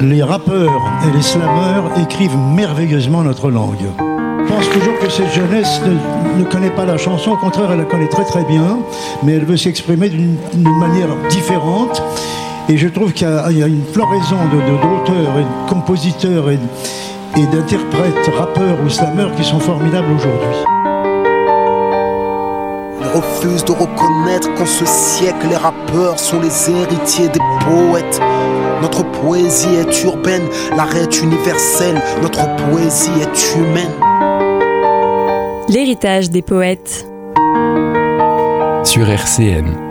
les rappeurs et les slammeurs écrivent merveilleusement notre langue. Je pense toujours que cette jeunesse ne, connaît pas la chanson, au contraire, elle la connaît très très bien, mais elle veut s'exprimer d'une manière différente. Et je trouve qu'il y, a une floraison d'auteurs et de compositeurs et, d'interprètes, rappeurs ou slammeurs qui sont formidables aujourd'hui. Ils refusent de reconnaître qu'en ce siècle, les rappeurs sont les héritiers des poètes. Notre poésie est urbaine, l'arrêt est universel, notre poésie est humaine. L'héritage des poètes. Sur RCN.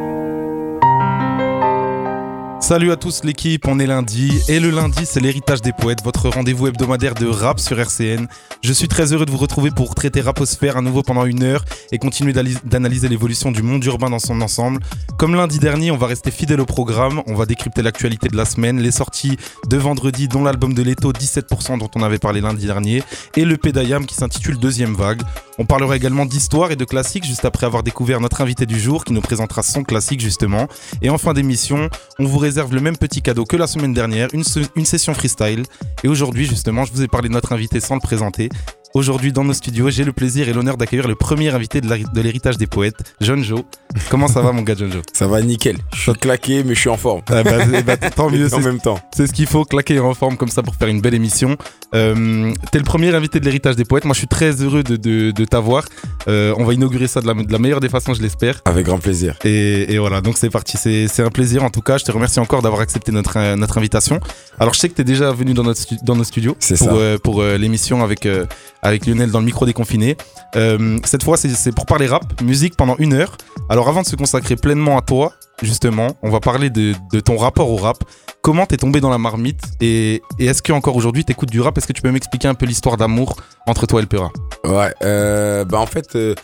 Salut à tous l'équipe, on est lundi et le lundi c'est l'héritage des poètes, votre rendez-vous hebdomadaire de rap sur RCN. Je suis très heureux de vous retrouver pour traiter Raposphère à nouveau pendant une heure et continuer d'analyser l'évolution du monde urbain dans son ensemble. Comme lundi dernier, on va rester fidèle au programme, on va décrypter l'actualité de la semaine, les sorties de vendredi dont l'album de Leto 17% dont on avait parlé lundi dernier et le Pédayam qui s'intitule Deuxième Vague. On parlera également d'histoire et de classiques juste après avoir découvert notre invité du jour qui nous présentera son classique justement. Et en fin d'émission, on vous réserve le même petit cadeau que la semaine dernière, une, une session freestyle. Et aujourd'hui justement, je vous ai parlé de notre invité sans le présenter. Aujourd'hui, dans nos studios, j'ai le plaisir et l'honneur d'accueillir le premier invité de l'héritage des poètes, John Joe. Comment ça va, mon gars, John Joe? Ça va nickel. Je suis claqué, mais je suis en forme. Ah bah, eh bah, tant mieux. en même temps. C'est ce qu'il faut, claquer en forme comme ça pour faire une belle émission. Euh, T'es le premier invité de l'héritage des poètes. Moi, je suis très heureux de, de, de t'avoir. Euh, on va inaugurer ça de la, de la, meilleure des façons, je l'espère. Avec grand plaisir. Et, et voilà, donc c'est parti. C'est un plaisir en tout cas. Je te remercie encore d'avoir accepté notre, notre invitation. Alors, je sais que tu es déjà venu dans, notre, dans nos studios pour, euh, pour euh, l'émission avec, euh, avec Lionel dans le micro déconfiné. Euh, cette fois, c'est pour parler rap, musique pendant une heure. Alors avant de se consacrer pleinement à toi, justement, on va parler de, ton rapport au rap. Comment t'es tombé dans la marmite et, est-ce qu'encore aujourd'hui t'écoutes du rap? Est-ce que tu peux m'expliquer un peu l'histoire d'amour entre toi et le Pera Ouais, euh, bah en fait, euh,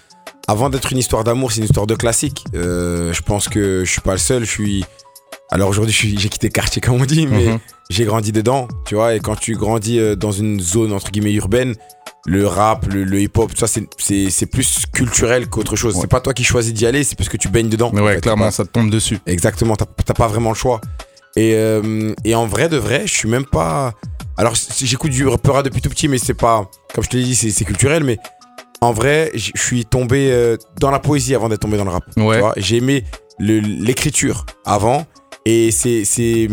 avant d'être une histoire d'amour, c'est une histoire de classique. je pense que je suis pas le seul, je suis... Alors aujourd'hui, j'ai quitté le quartier, comme on dit, mais mhm. j'ai grandi dedans, tu vois. Et quand tu grandis dans une zone, entre guillemets, urbaine, le rap, le, hip-hop, ça, c'est plus culturel qu'autre chose. C'est pas toi qui choisis d'y aller, c'est parce que tu baignes dedans. Mais ouais, clairement, ça te tombe dessus. Exactement, t'as pas vraiment le choix. Et, euh, et, en vrai de vrai, je suis même pas. Alors, j'écoute du rap depuis tout petit, mais c'est pas. Comme je te l'ai dit, c'est culturel, mais en vrai, je suis tombé euh, dans la poésie avant d'être tombé dans le rap. Ouais. J'ai aimé l'écriture avant, et c'est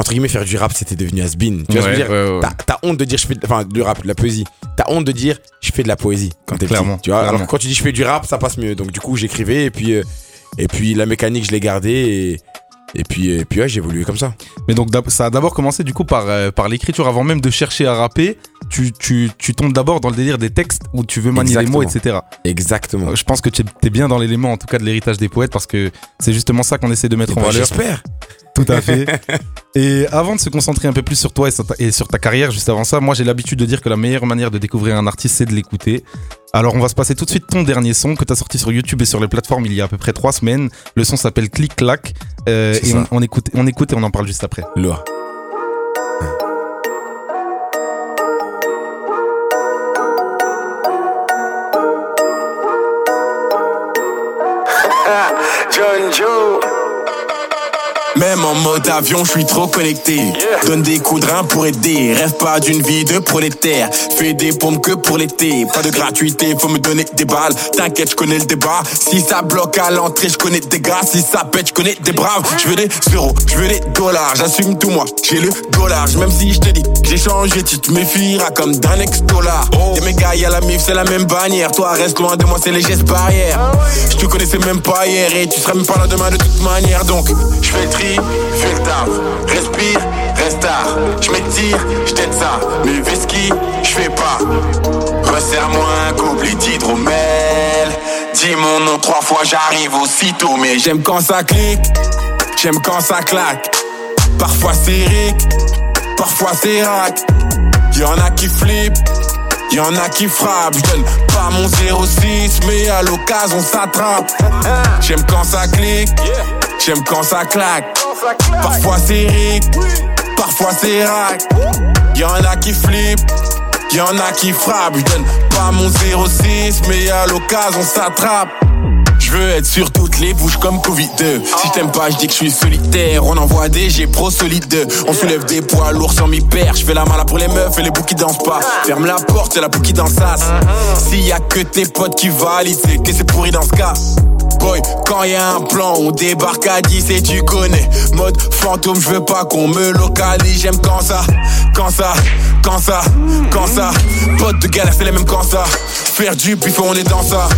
entre guillemets, faire du rap, c'était devenu has-been. Tu vois ce que je veux dire T'as honte de dire je fais enfin, du rap, de la poésie. T'as honte de dire je fais de la poésie quand t'es petit. Tu vois Alors quand tu dis je fais du rap, ça passe mieux. Donc du coup, j'écrivais et puis, euh, et puis la mécanique, je l'ai gardée et. Et puis, et puis ouais, j'ai évolué comme ça. Mais donc ça a d'abord commencé du coup par, euh, par l'écriture avant même de chercher à rapper. Tu, tu, tu tombes d'abord dans le délire des textes où tu veux manier les mots, etc. Exactement. Je pense que tu es bien dans l'élément en tout cas de l'héritage des poètes parce que c'est justement ça qu'on essaie de mettre en bah, valeur. J'espère. Tout à fait. Et avant de se concentrer un peu plus sur toi et sur ta, carrière, juste avant ça, moi j'ai l'habitude de dire que la meilleure manière de découvrir un artiste, c'est de l'écouter. Alors on va se passer tout de suite ton dernier son que tu as sorti sur YouTube et sur les plateformes il y a à peu près trois semaines. Le son s'appelle Click Clack. Euh, et on, écoute, on écoute et on en parle juste après. Loa. John Joe. Même en mode avion, je suis trop connecté. Donne des coups de rein pour aider. Rêve pas d'une vie de prolétaire. Fais des pompes que pour l'été. Pas de gratuité, faut me donner des balles. T'inquiète, je connais le débat. Si ça bloque à l'entrée, je connais des gars. Si ça pète, je connais des braves. Je veux des euros, je veux des dollars. J'assume tout moi, j'ai le dollar. Même si je te dis j'ai changé, tu te méfieras comme d'un ex-dollar. Y'a mes gars, y'a la mif, c'est la même bannière. Toi, reste loin de moi, c'est les gestes barrières. Je te connaissais même pas hier et tu seras même pas là demain de toute manière. Donc, je fais le tri fais le taf, respire, reste tard, je m'étire, je ça, mais whisky, je fais pas. Resserre-moi un couplet d'hydromel, dis mon nom trois fois, j'arrive aussitôt, mais j'aime quand ça clique, j'aime quand ça claque. Parfois c'est ric, parfois c'est rack. Y'en a qui flippent, y'en a qui frappent. J'donne pas mon 06, mais à l'occasion ça trappe. J'aime quand ça clique, j'aime quand ça claque. Parfois c'est ric, parfois c'est rack. Y'en a qui flippent, y'en a qui frappent. Je donne pas mon 06, mais à l'occasion ça trappe. Je veux être sur toutes les bouches comme Covid-2. Si je t'aime pas, je dis que je suis solitaire. On envoie des G pro solide. On soulève des poids lourds sans m'y perdre. Je fais la main pour les meufs et les boucs qui dansent pas. Ferme la porte, c'est la boucle qui danse S'il y a que tes potes qui valident, c'est que c'est pourri dans ce cas. Boy, quand y a un plan, on débarque à 10 et tu connais. Mode fantôme, je veux pas qu'on me localise. J'aime quand ça, quand ça, quand ça, quand ça. Pote de galère, c'est les mêmes quand ça. Faire du buffet, on est dans ça.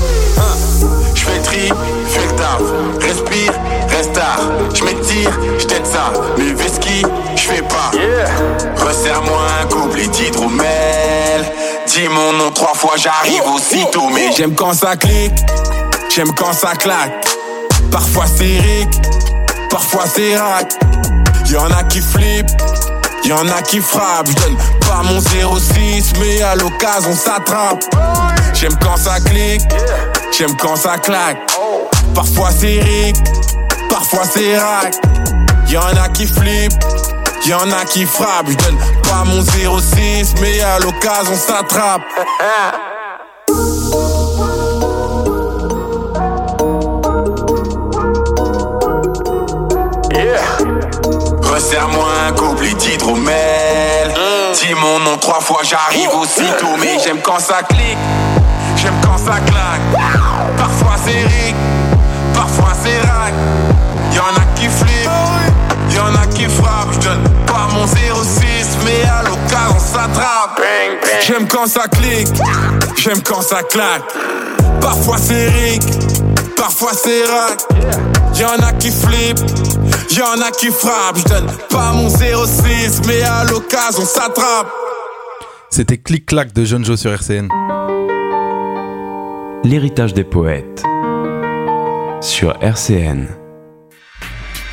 Je fais le tri, fais le taf. Respire, reste tard. Je m'étire, je t'aide ça. Mais Veski, je fais pas. Resserre-moi un couplet d'hydromel. Dis mon nom trois fois, j'arrive aussitôt. Mais j'aime quand ça clique. J'aime quand ça claque. Parfois c'est ric, parfois c'est rack. Y'en a qui flippent, y'en a qui frappent. J'donne pas mon 06, mais à l'occasion s'attrape. J'aime quand ça clique, j'aime quand ça claque. Parfois c'est ric, parfois c'est rack. Y'en a qui flippent, y'en a qui frappent. J'donne pas mon 06, mais à l'occasion s'attrape. Resserre-moi un couplet d'hydromel. Dis mon nom trois fois, j'arrive aussitôt. Mais j'aime quand ça clique, j'aime quand ça claque. Parfois c'est ric, parfois c'est rack. Y'en a qui flippent, y'en a qui frappent. J'donne pas mon 06, mais à l'occasion on s'attrape. J'aime quand ça clique, j'aime quand ça claque. Parfois c'est ric, parfois c'est rack. Y'en a qui flippent, y'en a qui frappent. J'donne pas mon 06, mais à l'occasion on s'attrape. C'était Clic-Clac de John Joe sur RCN. L'héritage des poètes sur RCN.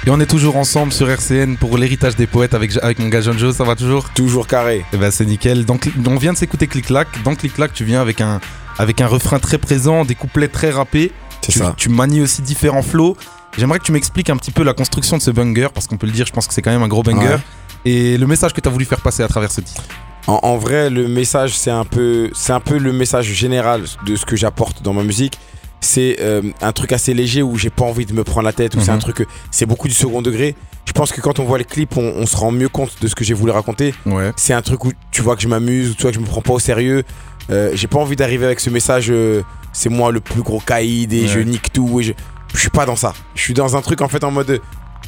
Et on est toujours ensemble sur RCN pour l'héritage des poètes avec, avec mon gars John Joe, ça va toujours? Toujours carré. Eh ben c'est nickel. Donc on vient de s'écouter Clic-Clac. Dans Clic-Clac, tu viens avec un, avec un refrain très présent, des couplets très rappés. C'est Tu, ça. tu manies aussi différents flows. J'aimerais que tu m'expliques un petit peu la construction de ce banger, parce qu'on peut le dire, je pense que c'est quand même un gros banger. Ouais. Et le message que tu as voulu faire passer à travers ce titre. En, en vrai, le message, c'est un peu, un peu le message général de ce que j'apporte dans ma musique. C'est euh, un truc assez léger où j'ai pas envie de me prendre la tête. Ou c'est un Mhm. truc, c'est beaucoup du second degré. Je pense que quand on voit les clips, on, on se rend mieux compte de ce que j'ai voulu raconter. Ouais. C'est un truc où tu vois que je m'amuse, ou tu vois que je me prends pas au sérieux. Euh, j'ai pas envie d'arriver avec ce message. euh, c'est moi le plus gros caïd et Ouais. je nique tout. Et je, je suis pas dans ça. Je suis dans un truc en fait en mode.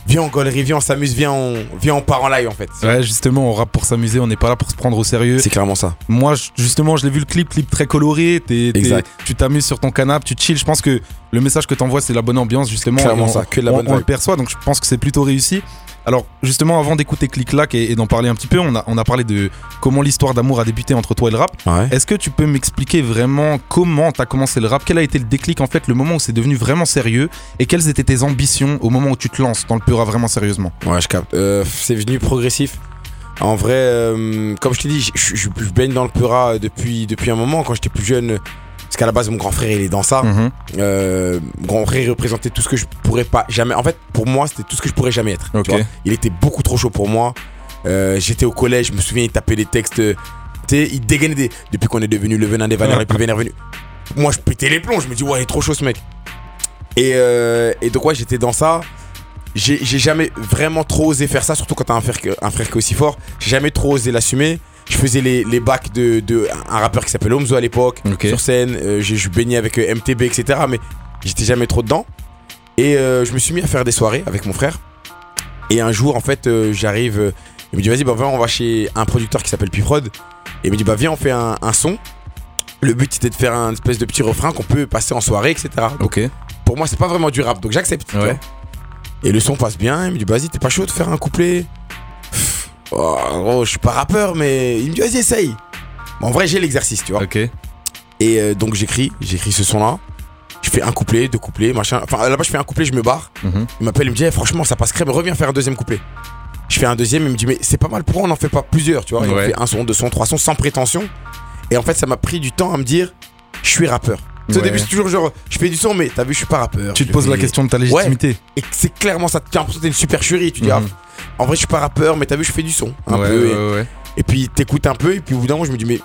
Viens en gaulerie, viens on s'amuse, viens on, viens on part en live en fait. Ouais, justement, on rappe pour s'amuser, on n'est pas là pour se prendre au sérieux. C'est clairement ça. Moi, justement, je l'ai vu le clip, clip très coloré. t'es- tu t'amuses sur ton canapé, tu chill. Je pense que le message que t'envoies, c'est la bonne ambiance, justement. Clairement on, ça, que de la on- bonne on le perçoit, donc je pense que c'est plutôt réussi. Alors, justement, avant d'écouter Clic-Clac et, et d'en parler un petit peu, on a, on a parlé de comment l'histoire d'amour a débuté entre toi et le rap. Ouais. Est-ce que tu peux m'expliquer vraiment comment t'as commencé le rap? Quel a été le déclic, en fait, le moment où c'est devenu vraiment sérieux? Et quelles étaient tes ambitions au moment où tu te lances dans le Pura vraiment sérieusement? Ouais, je capte. Euh, c'est venu progressif. En vrai, euh, comme je t'ai dit, je, je- je- je baigne dans le Pura depuis, depuis un moment. Quand j'étais plus jeune, parce qu'à la base, mon grand frère, il est dans ça. Mhm. Euh, mon grand frère, il représentait tout ce que je pourrais pas jamais. En fait, pour moi, c'était tout ce que je pourrais jamais être. tu Ok. vois. Il était beaucoup trop chaud pour moi. Euh, J'étais au collège, je me souviens, il tapait des textes. euh, Tu sais, il dégainait des. Depuis qu'on est devenu le venin des valeurs, les plus vénères venus. Moi, je pétais les plombs. Je me dis, ouais, il est trop chaud ce mec. Et, euh, et donc, ouais, j'étais dans ça. J'ai jamais vraiment trop osé faire ça, surtout quand t'as un frère, un frère qui est aussi fort. J'ai jamais trop osé l'assumer. Je faisais les, les bacs de, de un rappeur qui s'appelle Omzo à l'époque, sur scène. Euh, j'ai- je baignais avec euh, MTB, etc. Mais j'étais jamais trop dedans. Et euh, je me suis mis à faire des soirées avec mon frère. Et un jour, en fait, euh, j'arrive. il me dit, vas-y, bah, viens, on va chez un producteur qui s'appelle Pifrod. Et il me dit, bah, viens, on fait un, un son. Le but, c'était de faire un espèce de petit refrain qu'on peut passer en soirée, etc. Donc, Ok. pour moi, c'est pas vraiment du rap, donc j'accepte. Ouais. Et le son passe bien. Il me dit, vas-y, t'es pas chaud de faire un couplet? Oh, gros, je suis pas rappeur, mais il me dit, vas-y, essaye. Bon, en vrai, j'ai l'exercice, tu vois. Ok. Et euh, donc, j'écris, j'écris ce son-là. Je fais un couplet, deux couplets, machin. Enfin, là-bas, je fais un couplet, je me barre. Mhm. Il m'appelle, il me dit, Eh, franchement, ça passe crème, reviens faire un deuxième couplet. Je fais un deuxième, il me dit, mais c'est pas mal, pourquoi on n'en fait pas plusieurs, tu vois? Ouais. fait un son, deux sons, trois sons, sans prétention. Et en fait, ça m'a pris du temps à me dire, je suis rappeur. Au début, c'est toujours genre, je fais du son, mais t'as vu, je suis pas rappeur. Tu te poses la question de ta légitimité. Et c'est clairement ça, l'impression que t'es une supercherie. Tu dis, Mhm. ah, en vrai, je suis pas rappeur, mais t'as vu, je fais du son. Un peu. Et, puis, t'écoutes un peu, et puis au bout d'un moment, je me dis, mais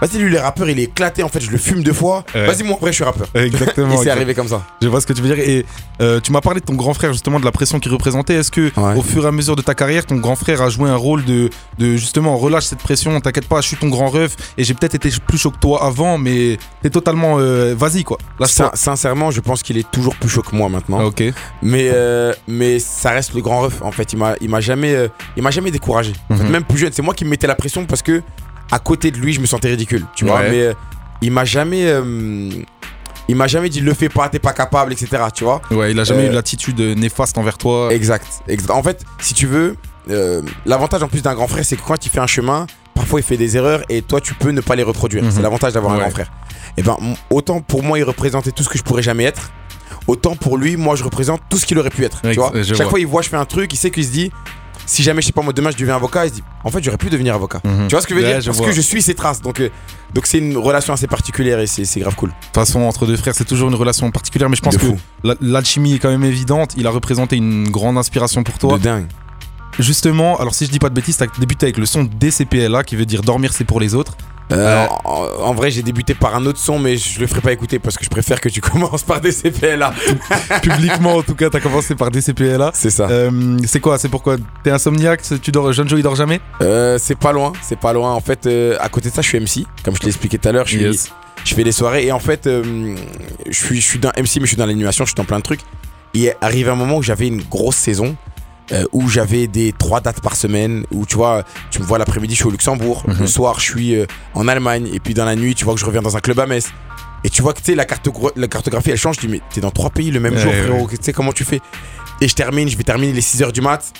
Vas-y, lui, les rappeurs, il est éclaté. En fait, je le fume deux fois. Ouais. Vas-y, moi, après, je suis rappeur. Exactement. Et c'est arrivé comme ça. Je vois ce que tu veux dire. Et euh, tu m'as parlé de ton grand frère, justement, de la pression qu'il représentait. Est-ce que, Ouais. au fur et à mesure de ta carrière, ton grand frère a joué un rôle de, de justement, relâche cette pression, t'inquiète pas, je suis ton grand ref et j'ai peut-être été plus chaud que toi avant, mais t'es totalement. euh, Vas-y, quoi. Sin- sincèrement, je pense qu'il est toujours plus chaud que moi maintenant. Ah, ok. Mais, euh, mais ça reste le grand ref. En fait, il m'a, il m'a jamais, il m'a jamais découragé. En fait, Mhm. même plus jeune, c'est moi qui me mettais la pression parce que à côté de lui, je me sentais ridicule. Tu vois. Ouais. Mais euh, il m'a jamais, euh, il m'a jamais dit le fais pas, t'es pas capable, etc. Tu vois. Ouais, il a jamais Euh, eu l'attitude néfaste envers toi. Exact, exact. En fait, si tu veux, euh, l'avantage en plus d'un grand frère, c'est que quand il fait un chemin, parfois il fait des erreurs et toi tu peux ne pas les reproduire. Mhm. C'est l'avantage d'avoir un grand frère. Et ben, m- autant pour moi il représentait tout ce que je pourrais jamais être, autant pour lui, moi je représente tout ce qu'il aurait pu être. Tu vois Chaque vois. fois il voit je fais un truc, il sait qu'il se dit, si jamais je sais pas moi demain je deviens avocat, il se dit, en fait j'aurais pu devenir avocat. Mhm. Tu vois ce que je veux Ouais, dire je Parce vois. que je suis ses traces. Donc euh, donc c'est une relation assez particulière et c'est grave cool. De toute façon, entre deux frères, c'est toujours une relation particulière, mais je pense De que l'alchimie est quand même évidente. Il a représenté une grande inspiration pour toi. De dingue. Justement, alors si je dis pas de bêtises, t'as débuté avec le son DCPLA qui veut dire dormir c'est pour les autres. Euh, en, en vrai, j'ai débuté par un autre son, mais je le ferai pas écouter parce que je préfère que tu commences par des CPLA. Publiquement, en tout cas, t'as commencé par DCPLA. C'est ça. Euh, c'est quoi C'est pourquoi? T'es insomniaque? Tu dors Jeune Joe il dort jamais? Euh, c'est pas loin, c'est pas loin. En fait, à côté de ça, je suis MC. Comme je te l'ai expliqué tout à l'heure, je, suis- Yes. je fais des soirées et en fait, je suis, je suis dans MC, mais je suis dans l'animation, je suis dans plein de trucs. Et arrive un moment où j'avais une grosse saison. Euh, où j'avais des trois dates par semaine, où tu vois, tu me vois l'après-midi, je suis au Luxembourg, Mhm. le soir, je suis euh, en Allemagne, et puis dans la nuit, tu vois que je reviens dans un club à Metz. Et tu vois que tu sais, la, cartogra- la cartographie elle change, je dis, mais t'es dans trois pays le même Ouais, jour, ouais. frérot, tu sais comment tu fais? Et je termine, je vais terminer les 6h du mat.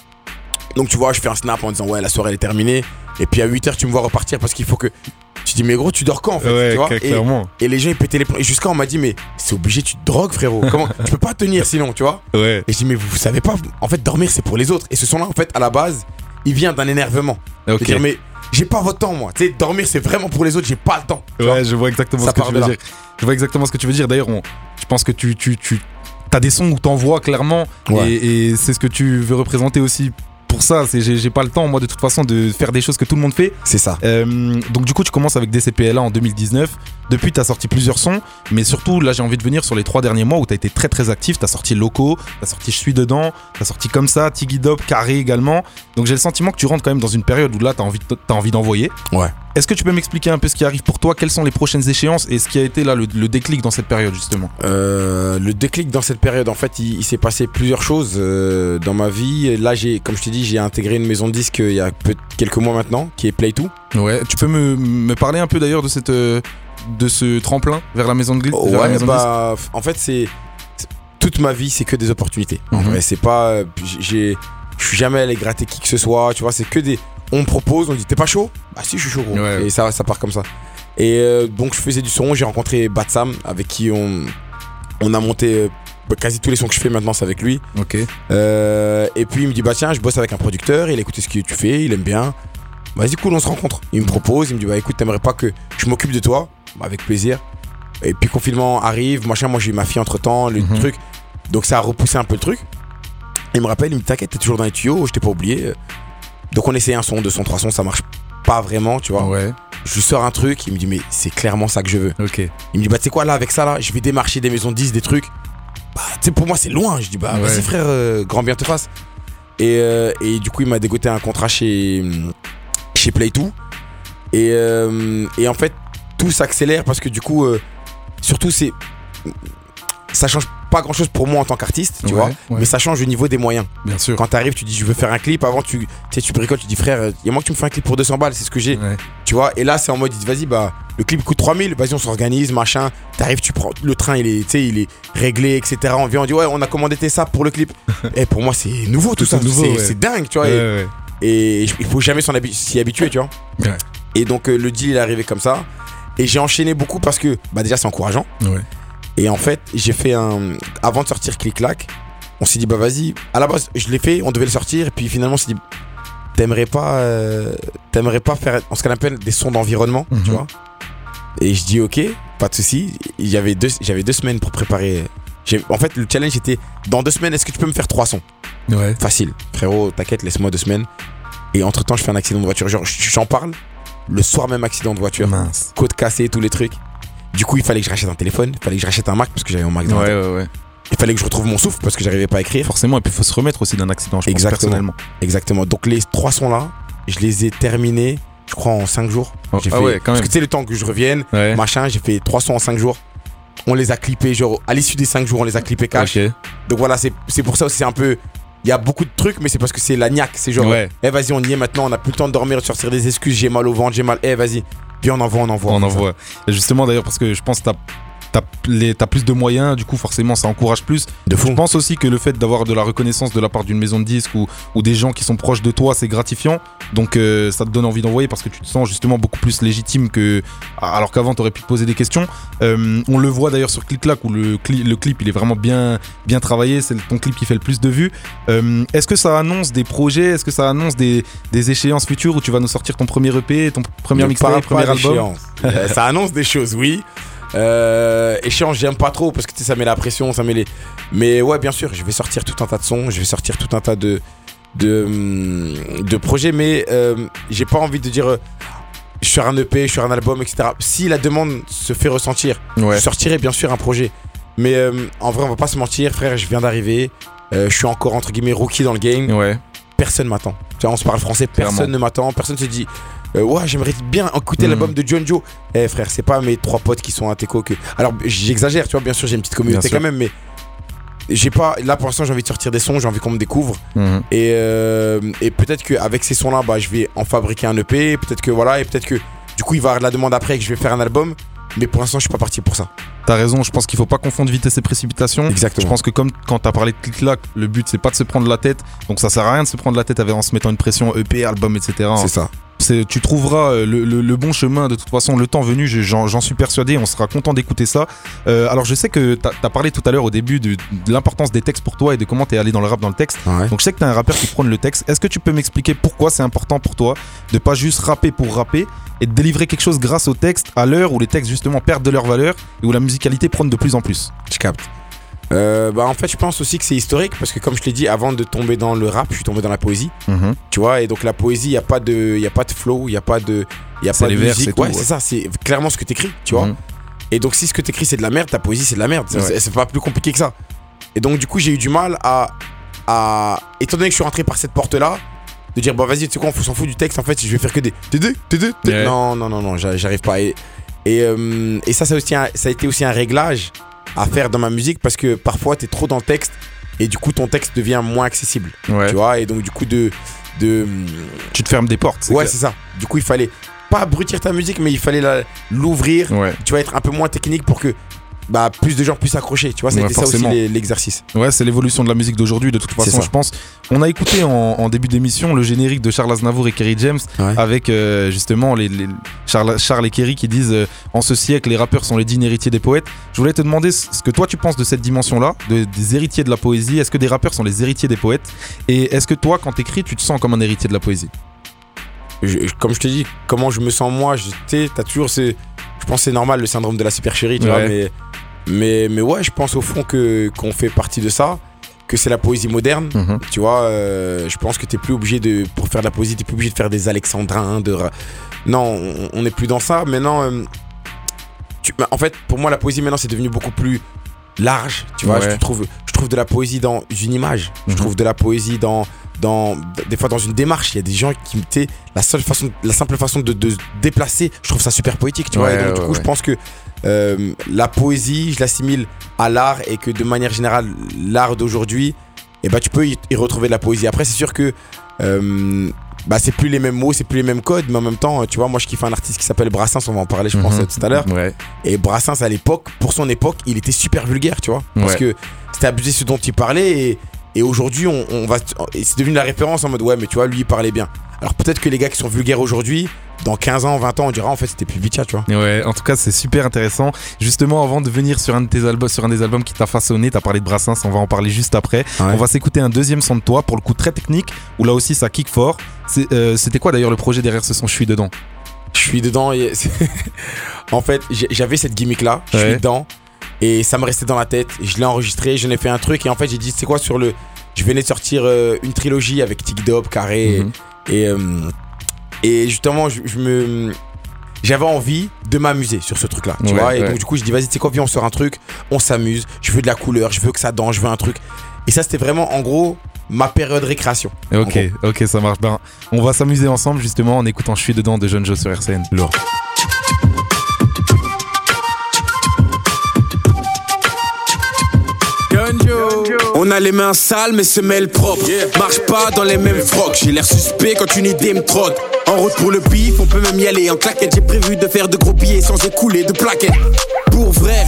Donc tu vois, je fais un snap en disant, ouais, la soirée elle est terminée. Et puis à 8h, tu me vois repartir parce qu'il faut que. Tu dis, mais gros, tu dors quand en fait tu vois cl- et, les gens ils pétaient les plombs. Et jusqu'à on m'a dit, mais c'est obligé, tu te drogues, frérot. Comment Tu peux pas tenir sinon, tu vois Ouais. Et je dis, mais vous, savez pas, en fait, dormir c'est pour les autres. Et ce son-là, en fait, à la base, il vient d'un énervement. Ok. Je veux dire, mais j'ai pas votre temps, moi. Tu sais, dormir c'est vraiment pour les autres, j'ai pas le temps. tu vois. Ouais, je vois exactement Ça ce que tu veux là. dire. Je vois exactement ce que tu veux dire. D'ailleurs, on- je pense que tu, tu, tu as des sons où t'envoies clairement Ouais. et, et c'est ce que tu veux représenter aussi. Pour ça, j'ai pas le temps moi de toute façon de faire des choses que tout le monde fait. C'est ça. Euh, donc du coup, tu commences avec DCPLA en 2019. Depuis, tu as sorti plusieurs sons, mais surtout, là, j'ai envie de venir sur les trois derniers mois où tu as été très très actif. Tu as sorti Loco, tu as sorti Je suis dedans, tu as sorti Comme ça, Tiggy Dop, Carré également. Donc j'ai le sentiment que tu rentres quand même dans une période où là, tu as envie, de- t'as envie d'envoyer. Ouais. Est-ce que tu peux m'expliquer un peu ce qui arrive pour toi? Quelles sont les prochaines échéances et ce qui a été là le, le déclic dans cette période justement? Euh, le déclic dans cette période, en fait, il, il s'est passé plusieurs choses euh, dans ma vie. Là, j'ai, comme je t'ai dit, j'ai intégré une maison de disques euh, il y a peu, quelques mois maintenant, qui est Play2. Ouais. Tu peux me, me parler un peu d'ailleurs de cette euh, de ce tremplin vers la maison de Ouais, disques bah, en fait, c'est toute ma vie, c'est que des opportunités. Mhm. vrai, c'est pas, euh, j'ai, je suis jamais allé gratter qui que ce soit. Tu vois, c'est que des, on me propose, on dit, t'es pas chaud? Bah si, je suis chaud. Gros. Ouais. Et ça, ça part comme ça. Et euh, donc, je faisais du son. J'ai rencontré Batsam, avec qui on, on a monté euh, bah, quasi tous les sons que je fais maintenant, c'est avec lui. Ok. Euh, et puis il me dit bah tiens je bosse avec un producteur, il a écouté ce que tu fais, il aime bien. Vas-y cool on se rencontre. Il me propose, il me dit bah écoute t'aimerais pas que je m'occupe de toi? Avec plaisir. Et puis confinement arrive, machin, moi j'ai eu ma fille entre temps, le Mhm. truc. Donc ça a repoussé un peu le truc. Il me rappelle, il me dit t'inquiète t'es toujours dans les tuyaux, je t'ai pas oublié. Donc on essaie un son, deux sons, trois sons, ça marche pas vraiment tu vois. Ouais. Je lui sors un truc, il me dit mais c'est clairement ça que je veux. Ok. Il me dit bah tu sais quoi là avec ça là je vais démarcher des maisons de 10 des trucs. Bah tu sais pour moi c'est loin. Je dis bah Ouais. vas-y frère euh, grand bien te fasse. Et, euh, et du coup il m'a dégoté un contrat chez chez Play2. Et, euh, et en fait tout s'accélère parce que du coup euh, surtout c'est ça change pas grand chose pour moi en tant qu'artiste tu Ouais, vois ouais. mais ça change au niveau des moyens. Bien sûr. quand t'arrives tu dis je veux faire un clip avant tu sais tu bricoles tu dis frère il y a moi que tu me fais un clip pour 200 balles c'est ce que j'ai. Ouais. tu vois et là c'est en mode vas-y bah le clip coûte 3000 vas-y on s'organise machin. T'arrives tu prends le train il est il est réglé etc on vient on dit ouais on a commandé tes sapes pour le clip. Et pour moi c'est nouveau tout Tout ça. c'est dingue tu vois et, il faut jamais s'y habituer tu vois. Et donc euh, le deal il est arrivé comme ça et j'ai enchaîné beaucoup parce que bah déjà c'est encourageant. Ouais. et en fait j'ai fait un avant de sortir clic clac on s'est dit bah vas-y. À la base je l'ai fait on devait le sortir. Et puis finalement on s'est dit t'aimerais pas euh, t'aimerais pas faire ce qu'on appelle des sons d'environnement Mhm. tu vois. Et je dis ok pas de souci. J'avais deux j'avais deux semaines pour préparer. En fait le challenge était dans deux semaines est-ce que tu peux me faire trois sons? Ouais. facile. Frérot t'inquiète laisse-moi deux semaines. Et entre temps je fais un accident de voiture. Genre j'en parle le soir même accident de voiture, Mince. côte cassée, tous les trucs. Du coup, il fallait que je rachète un téléphone, il fallait que je rachète un Mac parce que j'avais un Mac dans Ouais, ouais, ouais. Il fallait que je retrouve mon souffle parce que j'arrivais pas à écrire. Forcément, et puis il faut se remettre aussi d'un accident, je pense, Exactement. personnellement. Exactement. Donc les trois sons là, je les ai terminés, je crois, en 5 jours. Oh, J'ai ah fait- ouais, quand Parce même. que tu sais, le temps que je revienne, machin, j'ai fait 3 sons en 5 jours. On les a clippés, genre, à l'issue des 5 jours, on les a clippés cash. Donc voilà, c'est c'est pour ça aussi, c'est un peu. Il y a beaucoup de trucs, mais c'est parce que c'est la niaque. C'est genre, Ouais. eh vas-y, on y est maintenant, on a plus le temps de dormir, de sortir des excuses, j'ai mal au ventre, j'ai mal, eh vas-y. Puis on envoie, on envoie. On ça. envoie. Justement, d'ailleurs, parce que je pense que t'as t'as plus de moyens, du coup, forcément, ça encourage plus. De fou. Je pense aussi que le fait d'avoir de la reconnaissance de la part d'une maison de disques ou, ou des gens qui sont proches de toi, c'est gratifiant. Donc, euh, ça te donne envie d'envoyer parce que tu te sens justement beaucoup plus légitime que. Alors qu'avant, t'aurais pu te poser des questions. Euh, on le voit d'ailleurs sur Click-Clack où le, cli- le clip, il est vraiment bien, bien travaillé. C'est ton clip qui fait le plus de vues. Euh, Est-ce que ça annonce des projets? Est-ce que ça annonce des, des échéances futures où tu vas nous sortir ton premier EP, ton premier mixtape, premier album? ça annonce des choses, oui. Euh, échéance, j'aime pas trop parce que tu sais, ça met la pression, ça met les. Mais ouais, bien sûr, je vais sortir tout un tas de sons, je vais sortir tout un tas de de, hum, de projets, mais euh, j'ai pas envie de dire. euh, je suis un EP, je suis un album, etc. Si la demande se fait ressentir, Ouais. je sortirai bien sûr un projet. Mais euh, en vrai, on va pas se mentir, frère, je viens d'arriver. je suis encore entre guillemets rookie dans le game Ouais. personne m'attend. Tu vois, on se parle français, personne Clairement. ne m'attend, personne se dit euh, ouais, j'aimerais bien écouter Mhm. l'album de John Joe. Eh frère, c'est pas mes trois potes qui sont à Teco que. Alors j'exagère, tu vois, bien sûr, j'ai une petite communauté quand même, mais j'ai pas. Là pour l'instant, j'ai envie de sortir des sons, j'ai envie qu'on me découvre. Mhm. Et, euh, et peut-être qu'avec ces sons-là, bah, je vais en fabriquer un EP. Peut-être que voilà, et peut-être que du coup, il va y avoir de la demande après et que je vais faire un album. Mais pour l'instant, je suis pas parti pour ça. T'as raison, je pense qu'il faut pas confondre vitesse et précipitation. Exactement. Je pense que comme quand t'as parlé de clic-clac, le but c'est pas de se prendre la tête. Donc ça sert à rien de se prendre la tête en se mettant une pression EP, album, etc. C'est ça. Tu trouveras euh, le, le- le bon chemin de toute façon, le temps venu, je- j'en suis persuadé, on sera content d'écouter ça. Euh, alors je sais que t'as as parlé tout à l'heure au début de, de l'importance des textes pour toi et de comment t'es allé dans le rap dans le texte. Ouais. Donc je sais que t'es un rappeur qui prône le texte. Est-ce que tu peux m'expliquer pourquoi c'est important pour toi de pas juste rapper pour rapper et de délivrer quelque chose grâce au texte à l'heure où les textes justement perdent de leur valeur et où la musicalité prône de plus en plus? Je capte. Euh, bah en fait, je pense aussi que c'est historique parce que comme je l'ai dit, avant de tomber dans le rap, je suis tombé dans la poésie. Mhm. Tu vois, et donc la poésie, il n'y a pas de, y a pas de flow, il n'y a pas de, y a pas de vers, musique. c'est tout, ouais, ouais. c'est ça, c'est clairement ce que t'écris, tu vois. Mhm. Et donc si ce que t'écris c'est de la merde, ta poésie c'est de la merde. C'est- Ouais. C'est c'est pas plus compliqué que ça. Et donc du coup, j'ai eu du mal à, à, étant donné que je suis rentré par cette porte-là, de dire bon vas-y, tu sais quoi, on s'en fout du texte. En fait, je vais faire que des TD, TD, TD. Ouais. Non, non, non, non, j'a- j'arrive pas. Et, et, euh, et ça, ça, aussi un- ça a été aussi un réglage à faire dans ma musique parce que parfois t'es trop dans le texte et du coup ton texte devient moins accessible. Ouais. Tu vois, et donc du coup de, de Tu te fermes des portes. ouais c'est ça. Du coup il fallait pas abrutir ta musique mais il fallait la- l'ouvrir. Ouais. Tu vas être un peu moins technique pour que bah plus de gens puissent s'accrocher. Tu vois, Ouais, été ça aussi l'exercice. Ouais, c'est l'évolution de la musique d'aujourd'hui, de toute façon, je pense. On a écouté en, en début d'émission le générique de Charles Aznavour et Kerry James Ouais. avec euh, justement les, les- Charles, Charles et Kerry qui disent euh, En ce siècle, les rappeurs sont les dignes héritiers des poètes. Je voulais te demander ce que toi tu penses de cette dimension-là, de- des héritiers de la poésie. Est-ce que des rappeurs sont les héritiers des poètes? Et est-ce que toi, quand t'écris, tu te sens comme un héritier de la poésie? Je- comme je te dis, comment je me sens moi, tu sais, t'as toujours ce. Je pense que c'est normal le syndrome de la supercherie, tu vois, mais, mais, mais ouais, je pense au fond que qu'on fait partie de ça, que c'est la poésie moderne. Mhm. Tu vois, euh, je pense que t'es plus obligé de. Pour faire de la poésie, t'es plus obligé de faire des alexandrins, de. Non, on- on n'est plus dans ça. Maintenant, euh, tu- bah, en fait, pour moi, la poésie maintenant, c'est devenu beaucoup plus large. Tu vois, Ouais. je trouve, je trouve de la poésie dans une image. Je Mhm. trouve de la poésie dans, dans, des fois dans une démarche. Il y a des gens qui, sais, la seule façon, la simple façon de, de se déplacer, je trouve ça super poétique. Tu vois, et donc, du coup, ouais. je pense que euh, la poésie, je l'assimile à l'art et que de manière générale, l'art d'aujourd'hui, et bah, tu peux y, y retrouver de la poésie. Après, c'est sûr que euh, bah, c'est plus les mêmes mots, c'est plus les mêmes codes, mais en même temps, tu vois, moi je kiffe un artiste qui s'appelle Brassens, on va en parler, je pense, Mhm. euh, tout à l'heure. Ouais. Et Brassens, à l'époque, pour son époque, il était super vulgaire, tu vois. Parce que c'était abusé ce dont il parlait et, et aujourd'hui, on, on va. C'est devenu la référence en mode ouais, mais tu vois, lui, il parlait bien. Alors peut-être que les gars qui sont vulgaires aujourd'hui, dans 15 ans, 20 ans, on dira en fait c'était plus Bicha, tu vois. Ouais, en tout cas, c'est super intéressant. Justement, avant de venir sur un de tes albums, sur un des albums qui t'a façonné, t'as parlé de Brassens, on va en parler juste après. Ouais. On va s'écouter un deuxième son de toi, pour le coup très technique, où là aussi ça kick fort. Euh, C'était quoi d'ailleurs le projet derrière ce son Je suis dedans? Je suis dedans et. en fait, j'avais cette gimmick là, je Ouais. suis dedans et ça me restait dans la tête. Je l'ai enregistré, j'en ai fait un truc et en fait, j'ai dit, c'est quoi sur le. Je venais de sortir euh, une trilogie avec TikTok, Carré Mhm. et, euh, Et justement, je, je me. J'avais envie de m'amuser sur ce truc-là, tu Ouais, vois. Et ouais. donc, du coup, je dis, vas-y, tu sais quoi, viens, on sort un truc, on s'amuse. Je veux de la couleur, je veux que ça danse, je veux un truc. Et ça, c'était vraiment, en gros, ma période récréation. Ok, ok, ça marche. Ben, on va s'amuser ensemble justement en écoutant Je suis dedans de Jeune Joe sur RCN. Lourd. On a les mains sales mais semelles propres. Marche pas dans les mêmes frocs. J'ai l'air suspect quand une idée me trotte. En route pour le bif, on peut même y aller en claquette. J'ai prévu de faire de gros billets sans écouler de plaquettes. Pour vrai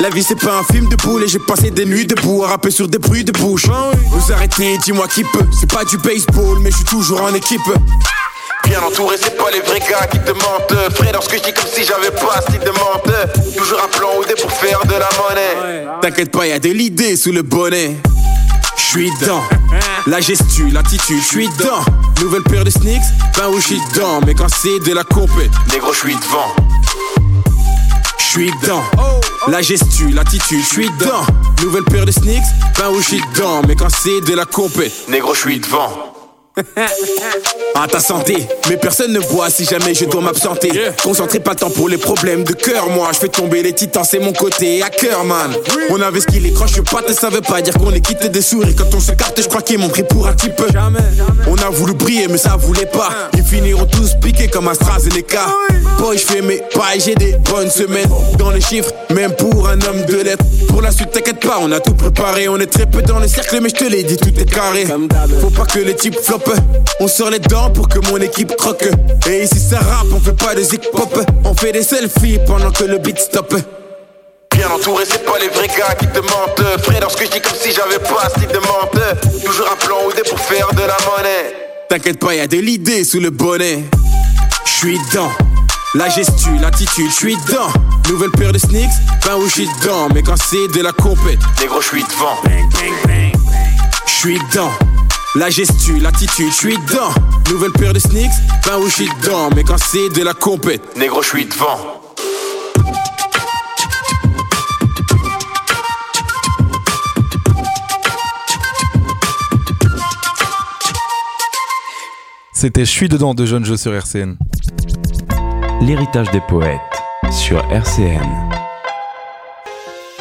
la vie c'est pas un film de poule. Et j'ai passé des nuits debout à rapper sur des bruits de bouche. Vous arrêtez, dis-moi qui peut. C'est pas du baseball mais je suis toujours en équipe Bien entouré, c'est pas les vrais gars qui te mentent. Frère, lorsque je dis comme si j'avais pas assez de mentent. Toujours un plan ou des pour faire de la monnaie. T'inquiète pas, y a de l'idée sous le bonnet. J'suis dedans. La gestu, l'attitude, j'suis dedans. Nouvelle paire de sneaks, ben où j'suis dedans. Mais quand c'est de la compète, négro, j'suis devant. J'suis dedans. La gestu, l'attitude, j'suis dedans. Nouvelle paire de sneaks, ben où j'suis dedans. Mais quand c'est de la compète, négro, j'suis devant. À ta santé, mais personne ne boit si jamais je dois m'absenter. Concentré, pas temps pour les problèmes de cœur. Moi, je fais tomber les titans, c'est mon côté hacker, man. On avait ce qu'il est croche pas, ça veut pas dire qu'on est quitté des souris. Quand on se capte, je crois qu'ils m'ont pris pour un type. On a voulu briller, mais ça voulait pas. Ils finiront tous piqués comme AstraZeneca. Boy, je fais mes pailles, j'ai des bonnes semaines. Dans les chiffres, même pour un homme de lettres. Pour la suite, t'inquiète pas, on a tout préparé. On est très peu dans le cercle, mais je te l'ai dit, tout est carré. Faut pas que les types On sort les dents pour que mon équipe croque. Et ici, ça rappe, on fait pas de zig pop. On fait des selfies pendant que le beat stop. Bien entouré, c'est pas les vrais gars qui te mentent. Frère, lorsque je dis comme si j'avais pas assez de mentent. Toujours un plan ou des pour faire de la monnaie. T'inquiète pas, y a de l'idée sous le bonnet. J'suis dedans. La gestu, l'attitude, j'suis dedans. Nouvelle paire de sneaks, ben où j'suis dedans. Mais quand c'est de la compète, négro, j'suis devant. J'suis dedans. La gestu, l'attitude, j'suis dedans. Nouvelle paire de sneaks, ben où j'suis dedans. Mais quand c'est de la compète, négro, j'suis devant. C'était Je suis dedans de Jeune Joe sur RCN. L'héritage des poètes sur RCN.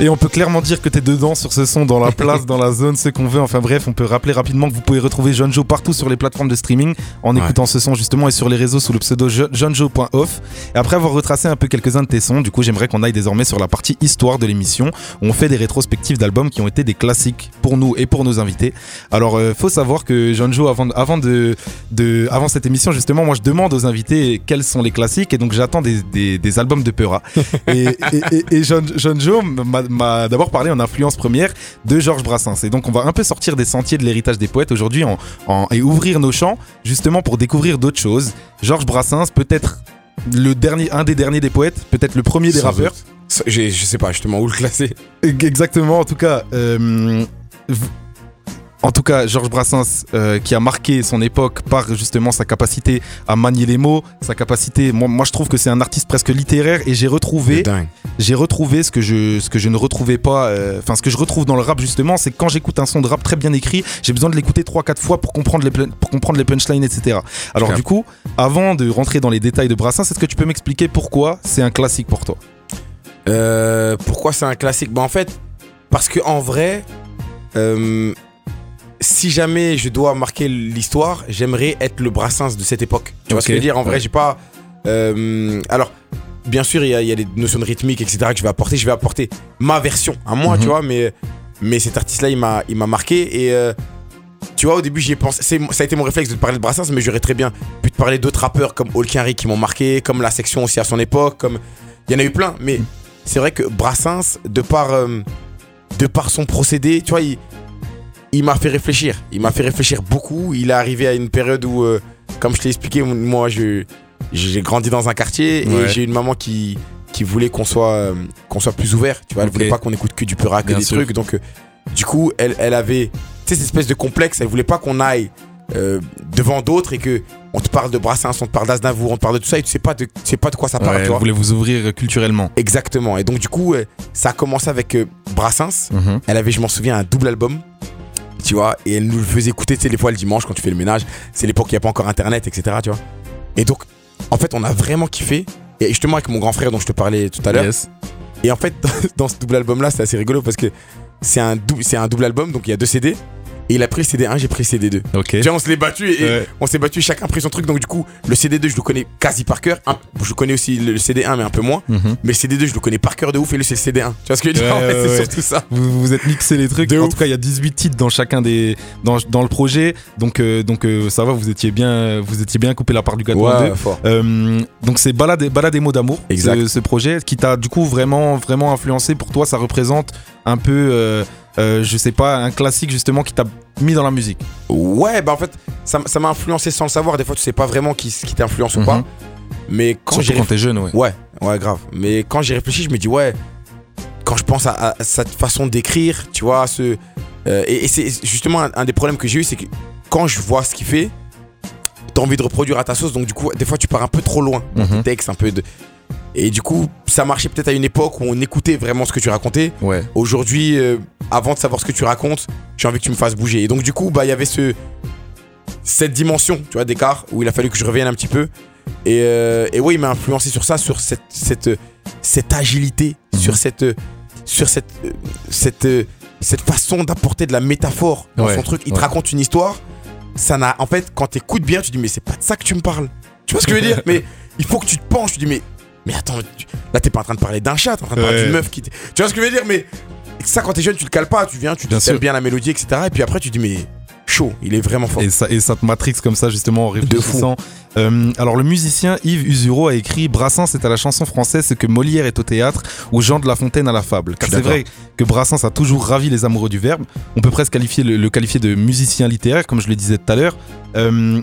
Et on peut clairement dire que t'es dedans sur ce son, dans la place, dans la zone, ce qu'on veut. Enfin bref, on peut rappeler rapidement que vous pouvez retrouver John Joe partout sur les plateformes de streaming en Ouais. écoutant ce son justement et sur les réseaux sous le pseudo Jo- johnjoe.off. Et après avoir retracé un peu quelques-uns de tes sons, du coup j'aimerais qu'on aille désormais sur la partie histoire de l'émission où on fait des rétrospectives d'albums qui ont été des classiques pour nous et pour nos invités. Alors euh, faut savoir que John Joe avant, avant, de, de, avant cette émission justement, moi je demande aux invités quels sont les classiques et donc j'attends des, des, des albums de Peura. Et, et, et, et John, John Joe m'a- m'a d'abord parlé en influence première de Georges Brassens. Et donc on va un peu sortir des sentiers de l'héritage des poètes aujourd'hui en, en- et ouvrir nos champs justement pour découvrir d'autres choses. Georges Brassens, peut-être le dernier, un des derniers des poètes, peut-être le premier des Sans rappeurs. Je sais pas justement où le classer. Exactement, en tout cas. euh, en tout cas, Georges Brassens, euh, qui a marqué son époque par justement sa capacité à manier les mots, sa capacité. Moi, moi je trouve que c'est un artiste presque littéraire et j'ai retrouvé j'ai retrouvé ce que je ce que je ne retrouvais pas euh, enfin ce que je retrouve dans le rap justement c'est que quand j'écoute un son de rap très bien écrit j'ai besoin de l'écouter 3 4 fois pour comprendre les pour comprendre les punchlines etc alors du coup avant de rentrer dans les détails de Brassens est-ce que tu peux m'expliquer pourquoi c'est un classique pour toi? Euh, pourquoi c'est un classique? Bah en fait, parce que en vrai, euh, si jamais je dois marquer l'histoire, j'aimerais être le Brassens de cette époque. Tu vois ce que je veux dire? En vrai, j'ai pas. euh, alors, bien sûr, il y, a- il y a les notions de rythmique, etc. que je vais apporter. Je vais apporter ma version à moi, Mhm. tu vois. Mais, mais cet artiste-là, il m'a, il m'a marqué et. euh, tu vois, au début, j'y ai pensé. Ça a été mon réflexe de te parler de Brassens, mais j'aurais très bien pu te parler d'autres rappeurs comme Olkinry qui m'ont marqué, comme la section aussi à son époque, comme. Il y en a eu plein, mais c'est vrai que Brassens, de par, euh, de par son procédé, tu vois, il, il m'a fait réfléchir. Il m'a fait réfléchir beaucoup. Il est arrivé à une période où, euh, comme je t'ai expliqué, moi, je, j'ai grandi dans un quartier Ouais. et j'ai une maman qui, qui voulait qu'on soit, euh, qu'on soit plus ouvert. Tu vois, elle Ok. voulait pas qu'on écoute que du Peura, que Bien des sûr. trucs. Donc, euh, du coup, elle, elle avait, cette espèce de complexe. Elle voulait pas qu'on aille devant d'autres et que on te parle de Brassens, on te parle d'Aznavour, on te parle de tout ça et tu sais pas de, tu sais pas de quoi ça parle. Ouais, tu vois. vous voulez vous ouvrir culturellement Exactement. Et donc, du coup, ça a commencé avec Brassens. Mhm. Elle avait, je m'en souviens, un double album. Tu vois, et elle nous le faisait écouter, tu sais, les fois le dimanche quand tu fais le ménage. C'est l'époque où il n'y a pas encore internet, etc. Tu vois. Et donc, en fait, on a vraiment kiffé. Et justement, avec mon grand frère dont je te parlais tout à l'heure. Yes. Et en fait, dans ce double album là, c'est assez rigolo parce que c'est un, dou- c'est un double album, donc il y a deux CD. Et il a pris le CD 1, j'ai pris le CD 2. Ok. Tu vois, on se l'est battu et Ouais. on s'est battu, chacun a pris son truc. Donc, du coup, le CD2, je le connais quasi par cœur. Un- je connais aussi le CD1, mais un peu moins. Mhm. Mais le CD2, je le connais par cœur de ouf. Et lui, c'est le CD1. Tu vois ce que je veux dire? Ouais, ouais, c'est surtout ça. Vous vous êtes mixé les trucs. De en ouf. tout cas, il y a 18 titres dans chacun des dans, dans le projet. Donc euh, donc euh, ça va, vous étiez bien vous étiez bien coupé la part du gâteau en deux. fort. Euh, donc c'est balade, balade et mots d'amour, Exact. ce, ce projet qui t'a du coup vraiment vraiment influencé. Pour toi, ça représente un peu, euh, je sais pas, un classique justement qui t'a mis dans la musique. Ouais, bah en fait, ça m'a influencé sans le savoir. Des fois, tu sais pas vraiment qui, qui t'influence ou pas. Mhm. Mais quand Surtout quand t'es jeune, ouais. Ouais, ouais, grave. Mais quand j'y réfléchis, je me dis, ouais, quand je pense à, à cette façon d'écrire, tu vois, ce. euh, et et c'est justement un, un des problèmes que j'ai eu, c'est que quand je vois ce qu'il fait, t'as envie de reproduire à ta sauce, donc du coup, des fois, tu pars un peu trop loin dans tes Mhm. textes, un peu de. Et du coup, ça marchait peut-être à une époque où on écoutait vraiment ce que tu racontais. Ouais. Aujourd'hui, euh, avant de savoir ce que tu racontes, j'ai envie que tu me fasses bouger. Et donc, du coup, bah, il y avait ce, cette dimension, tu vois, d'écart où il a fallu que je revienne un petit peu. Et, euh, et oui, il m'a influencé sur ça, sur cette, cette, cette agilité, Mhm. sur cette, sur cette, euh, cette, euh, cette façon d'apporter de la métaphore dans Ouais, son truc. Il te raconte une histoire. Ça n'a, en fait, quand t'écoutes bien, tu dis mais c'est pas de ça que tu me parles. Tu vois ce que je veux dire? Mais il faut que tu te penches. Tu dis mais, mais attends, là t'es pas en train de parler d'un chat, t'es en train de parler Ouais. d'une meuf qui. Tu vois ce que je veux dire Mais ça, quand t'es jeune, tu le cales pas. Tu viens, tu Bien bien la mélodie, etc. Et puis après, tu dis mais chaud, il est vraiment fort. Et ça, et ça te matrix comme ça justement en réfléchissant. Euh, alors le musicien Yves Usureau a écrit Brassens est à la chanson française ce que Molière est au théâtre ou Jean de La Fontaine à la fable. Car c'est vrai que Brassens a toujours ravi les amoureux du verbe. On peut presque qualifier le, le qualifier de musicien littéraire comme je le disais tout à l'heure. Euh,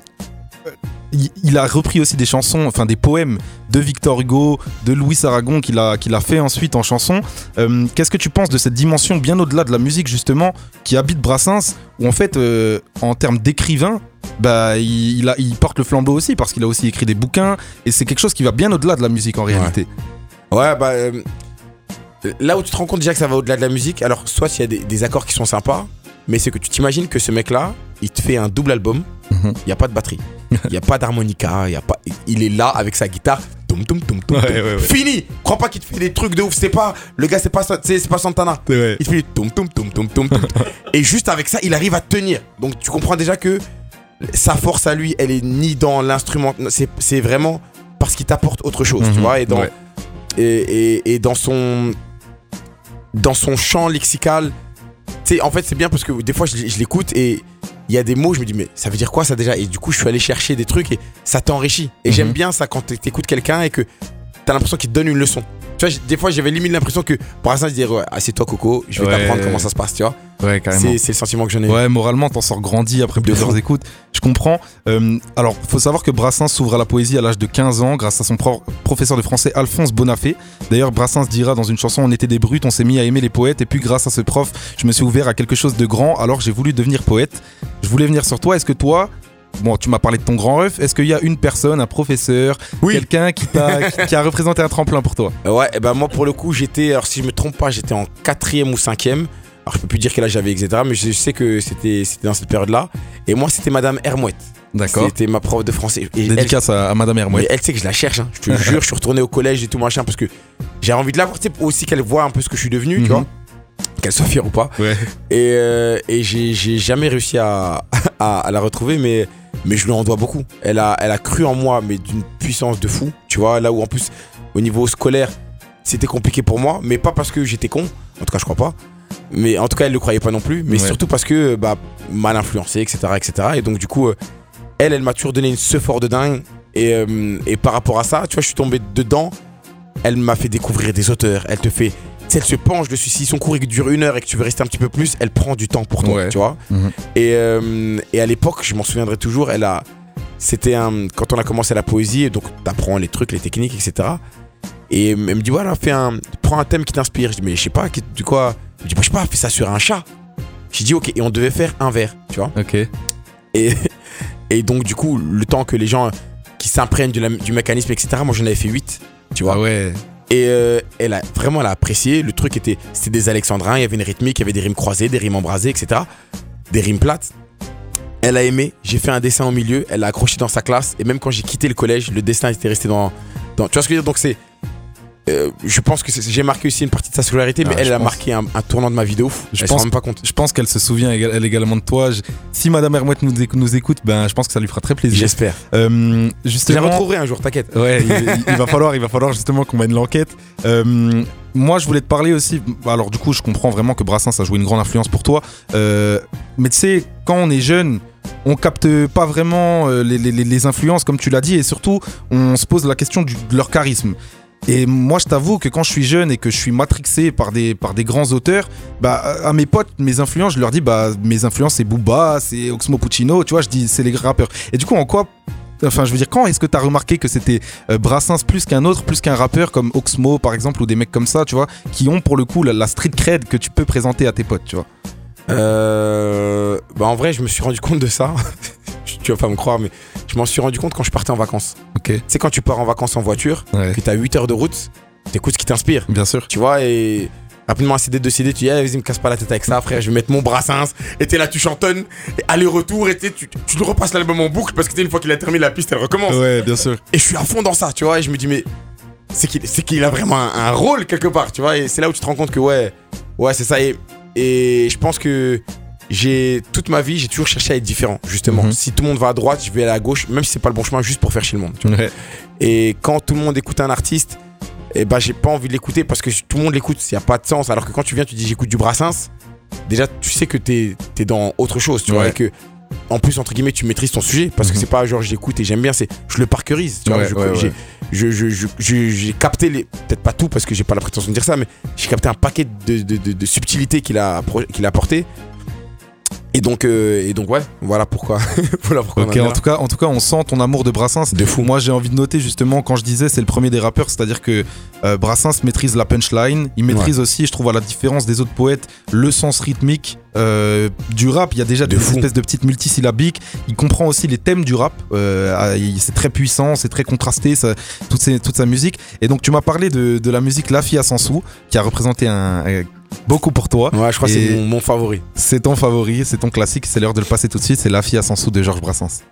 il, il a repris aussi des chansons, enfin des poèmes de Victor Hugo, de Louis Aragon qu'il a, qu'il a fait ensuite en chanson. Euh, Qu'est-ce que tu penses de cette dimension bien au-delà de la musique justement qui habite Brassens où en fait euh, en termes d'écrivain bah, il, il a, il porte le flambeau aussi parce qu'il a aussi écrit des bouquins et c'est quelque chose qui va bien au-delà de la musique en réalité. Ouais, bah. euh, là où tu te rends compte déjà que ça va au-delà de la musique, alors soit il y a des, des accords qui sont sympas, mais c'est que tu t'imagines que ce mec-là, il te fait un double album, il Mhm. n'y a pas de batterie, il n'y a pas d'harmonica, il y a pas, il est là avec sa guitare, toum toum toum Ouais, toum. ouais, ouais. fini. Crois pas qu'il te fait des trucs de ouf, c'est pas le gars, c'est pas c'est pas Santana. Il te fait toum toum toum toum toum et juste avec ça, il arrive à tenir. Donc tu comprends déjà que sa force à lui, elle est ni dans l'instrument, c'est vraiment parce qu'il t'apporte autre chose, tu Mhm. vois, et dans et, et- et dans son dans son champ lexical tu sais en fait c'est bien parce que des fois je, je l'écoute et il y a des mots je me dis mais ça veut dire quoi ça déjà? Et du coup je suis allé chercher des trucs et ça t'enrichit et Mhm. j'aime bien ça quand t'écoutes quelqu'un et que t'as l'impression qu'il te donne une leçon tu vois des fois j'avais limite l'impression que pour l'instant je disais ouais, assieds-toi Coco je vais Ouais. t'apprendre comment ça se passe tu vois Ouais, carrément. c'est c'est le sentiment que j'en ai. Ouais, moralement, t'en sors grandi après plusieurs écoutes. Je comprends. Euh, alors, faut savoir que Brassens s'ouvre à la poésie à l'âge de 15 ans grâce à son pro- professeur de français Alphonse Bonafé. D'ailleurs, Brassens dira dans une chanson On était des brutes, on s'est mis à aimer les poètes. Et puis, grâce à ce prof, je me suis ouvert à quelque chose de grand. Alors, j'ai voulu devenir poète. Je voulais venir sur toi. Est-ce que toi. Bon, tu m'as parlé de ton grand ref. Est-ce qu'il y a une personne, un professeur, Oui. quelqu'un qui, t'a- qui, qui a représenté un tremplin pour toi? Ouais, et ben moi pour le coup, j'étais, alors si je me trompe pas, j'étais en quatrième ou cinquième. Alors je peux plus dire quel âge j'avais, etc. Mais je sais que c'était dans cette période-là. Et moi, c'était Madame Hermouette. D'accord. C'était ma prof de français. Et elle, Dédicace à, à Madame Hermouet. elle sait que je la cherche. hein. Je te jure, je suis retourné au collège et tout machin parce que j'ai envie de la voir. Aussi qu'elle voit un peu ce que je suis devenu, Mhm. tu vois. Qu'elle soit fière ou pas. Ouais. Et, euh, et j'ai jamais réussi à, à, à la retrouver, mais, mais je lui en dois beaucoup. Elle a, elle a cru en moi, mais d'une puissance de fou. Tu vois, là où en plus, au niveau scolaire, c'était compliqué pour moi, mais pas parce que j'étais con. En tout cas, je crois pas. Mais en tout cas, elle le croyait pas non plus. Mais Ouais. surtout parce que, bah, mal influencé, etc., etc. Et donc, du coup, euh, elle, elle m'a toujours donné une ce fort de dingue. Et, euh, et par rapport à ça, tu vois, je suis tombé dedans. Elle m'a fait découvrir des auteurs. Elle te fait. Sais, elle se penche dessus. Si son cours il dure une heure et que tu veux rester un petit peu plus, elle prend du temps pour toi, Ouais. tu vois. Mhm. Et, euh, et à l'époque, je m'en souviendrai toujours, elle a. C'était un. Quand on a commencé la poésie, donc t'apprends les trucs, les techniques, etc. Et elle me dit, voilà, fais un. Prends un thème qui t'inspire. Je dis, mais je sais pas, du quoi? Elle me dit, bah, je sais pas, fais ça sur un chat. J'ai dit, ok, et on devait faire un vers, tu vois. Ok. Et, et donc, du coup, le temps que les gens qui s'imprègnent du mécanisme, etc., moi j'en avais fait 8, tu vois. Ah ouais. Et euh, elle a vraiment apprécié. Le truc était, c'était des alexandrins. Il y avait une rythmique, il y avait des rimes croisées, des rimes embrasées, etc. Des rimes plates. Elle a aimé, j'ai fait un dessin au milieu, elle l'a accroché dans sa classe, et même quand j'ai quitté le collège, le dessin était resté dans. dans tu vois ce que je veux dire? Donc c'est. Euh, je pense que j'ai marqué aussi une partie de sa scolarité, mais Ah, elle a pense. marqué un, un tournant de ma vie de ouf. Je elle pense- même pas compte. Je pense qu'elle se souvient elle également de toi. Je- Si Madame Hermouette nous, éc- nous écoute, ben, je pense que ça lui fera très plaisir. J'espère. Euh, Je la justement, retrouverai un jour, t'inquiète. Ouais, il, il- il va falloir, il va falloir justement qu'on mène l'enquête. Euh, moi, je voulais te parler aussi. Alors, du coup, je comprends vraiment que Brassens a joué une grande influence pour toi. Euh, mais tu sais, quand on est jeune, on capte pas vraiment euh, les, les- les- les influences, comme tu l'as dit, et surtout, on se pose la question du- de leur charisme. Et moi, je t'avoue que quand je suis jeune et que je suis matrixé par des, par des grands auteurs, bah, à mes potes, mes influences, je leur dis, bah, mes influences, c'est Booba, c'est Oxmo Puccino, tu vois, je dis, c'est les rappeurs. Et du coup, en quoi Enfin, je veux dire, quand est-ce que tu as remarqué que c'était euh, Brassens plus qu'un autre, plus qu'un rappeur comme Oxmo par exemple, ou des mecs comme ça, tu vois, qui ont pour le coup la, la street cred que tu peux présenter à tes potes, tu vois? Euh, bah en vrai, je me suis rendu compte de ça. tu vas pas me croire, mais je m'en suis rendu compte quand je partais en vacances. Ok. Tu sais, quand tu pars en vacances en voiture, Ouais. que t'as 8 heures de route, t'écoutes ce qui t'inspire. Bien sûr. Tu vois, et rapidement, un CD, deux CD, tu dis, ah, vas-y, me casse pas la tête avec ça, frère, je vais mettre mon brassens. Et t'es là, tu chantonnes, et aller-retour, et tu, tu, tu le repasses l'album en boucle, parce que tu sais, une fois qu'il a terminé la piste, elle recommence. Ouais, bien sûr. Et je suis à fond dans ça, tu vois, et je me dis, mais c'est qu'il a vraiment un, un rôle quelque part, tu vois, et c'est là où tu te rends compte que, ouais, ouais, c'est ça. Et, et je pense que j'ai toute ma vie, j'ai toujours cherché à être différent, justement. Mhm. Si tout le monde va à droite, je vais aller à gauche, même si c'est pas le bon chemin, juste pour faire chier le monde. tu vois. Ouais. Et quand tout le monde écoute un artiste, et bah j'ai pas envie de l'écouter parce que tout le monde l'écoute, il y a pas de sens. Alors que quand tu viens, tu dis j'écoute du Brassens, déjà tu sais que t'es es dans autre chose, tu vois, et que en plus entre guillemets tu maîtrises ton sujet parce que Mhm. c'est pas genre j'écoute et j'aime bien, c'est je le parquerise, tu vois. Ouais, j'ai- je- je- je- capté les peut-être pas tout parce que j'ai pas la prétention de dire ça, mais j'ai capté un paquet de, de, de- de subtilités qu'il a qu'il a apporté. Et donc, euh, et donc ouais, voilà pourquoi. voilà pourquoi en tout, cas, en tout cas, on sent ton amour de Brassens. De fou. Moi, j'ai envie de noter justement quand je disais c'est le premier des rappeurs, c'est-à-dire que euh, Brassens maîtrise la punchline, il maîtrise aussi, je trouve à la différence des autres poètes, le sens rythmique euh, du rap. Il y a déjà De des fou. espèces de petites multisyllabiques. Il comprend aussi les thèmes du rap. Euh, c'est très puissant, c'est très contrasté, ça- toute, ses- toute sa musique. Et donc, tu m'as parlé de, de la musique La Fille à Sansou, qui a représenté un, beaucoup pour toi. Ouais, je crois que c'est mon, mon favori. C'est ton favori, c'est ton classique, c'est l'heure de le passer tout de suite. C'est La Fille à Sansou de Georges Brassens.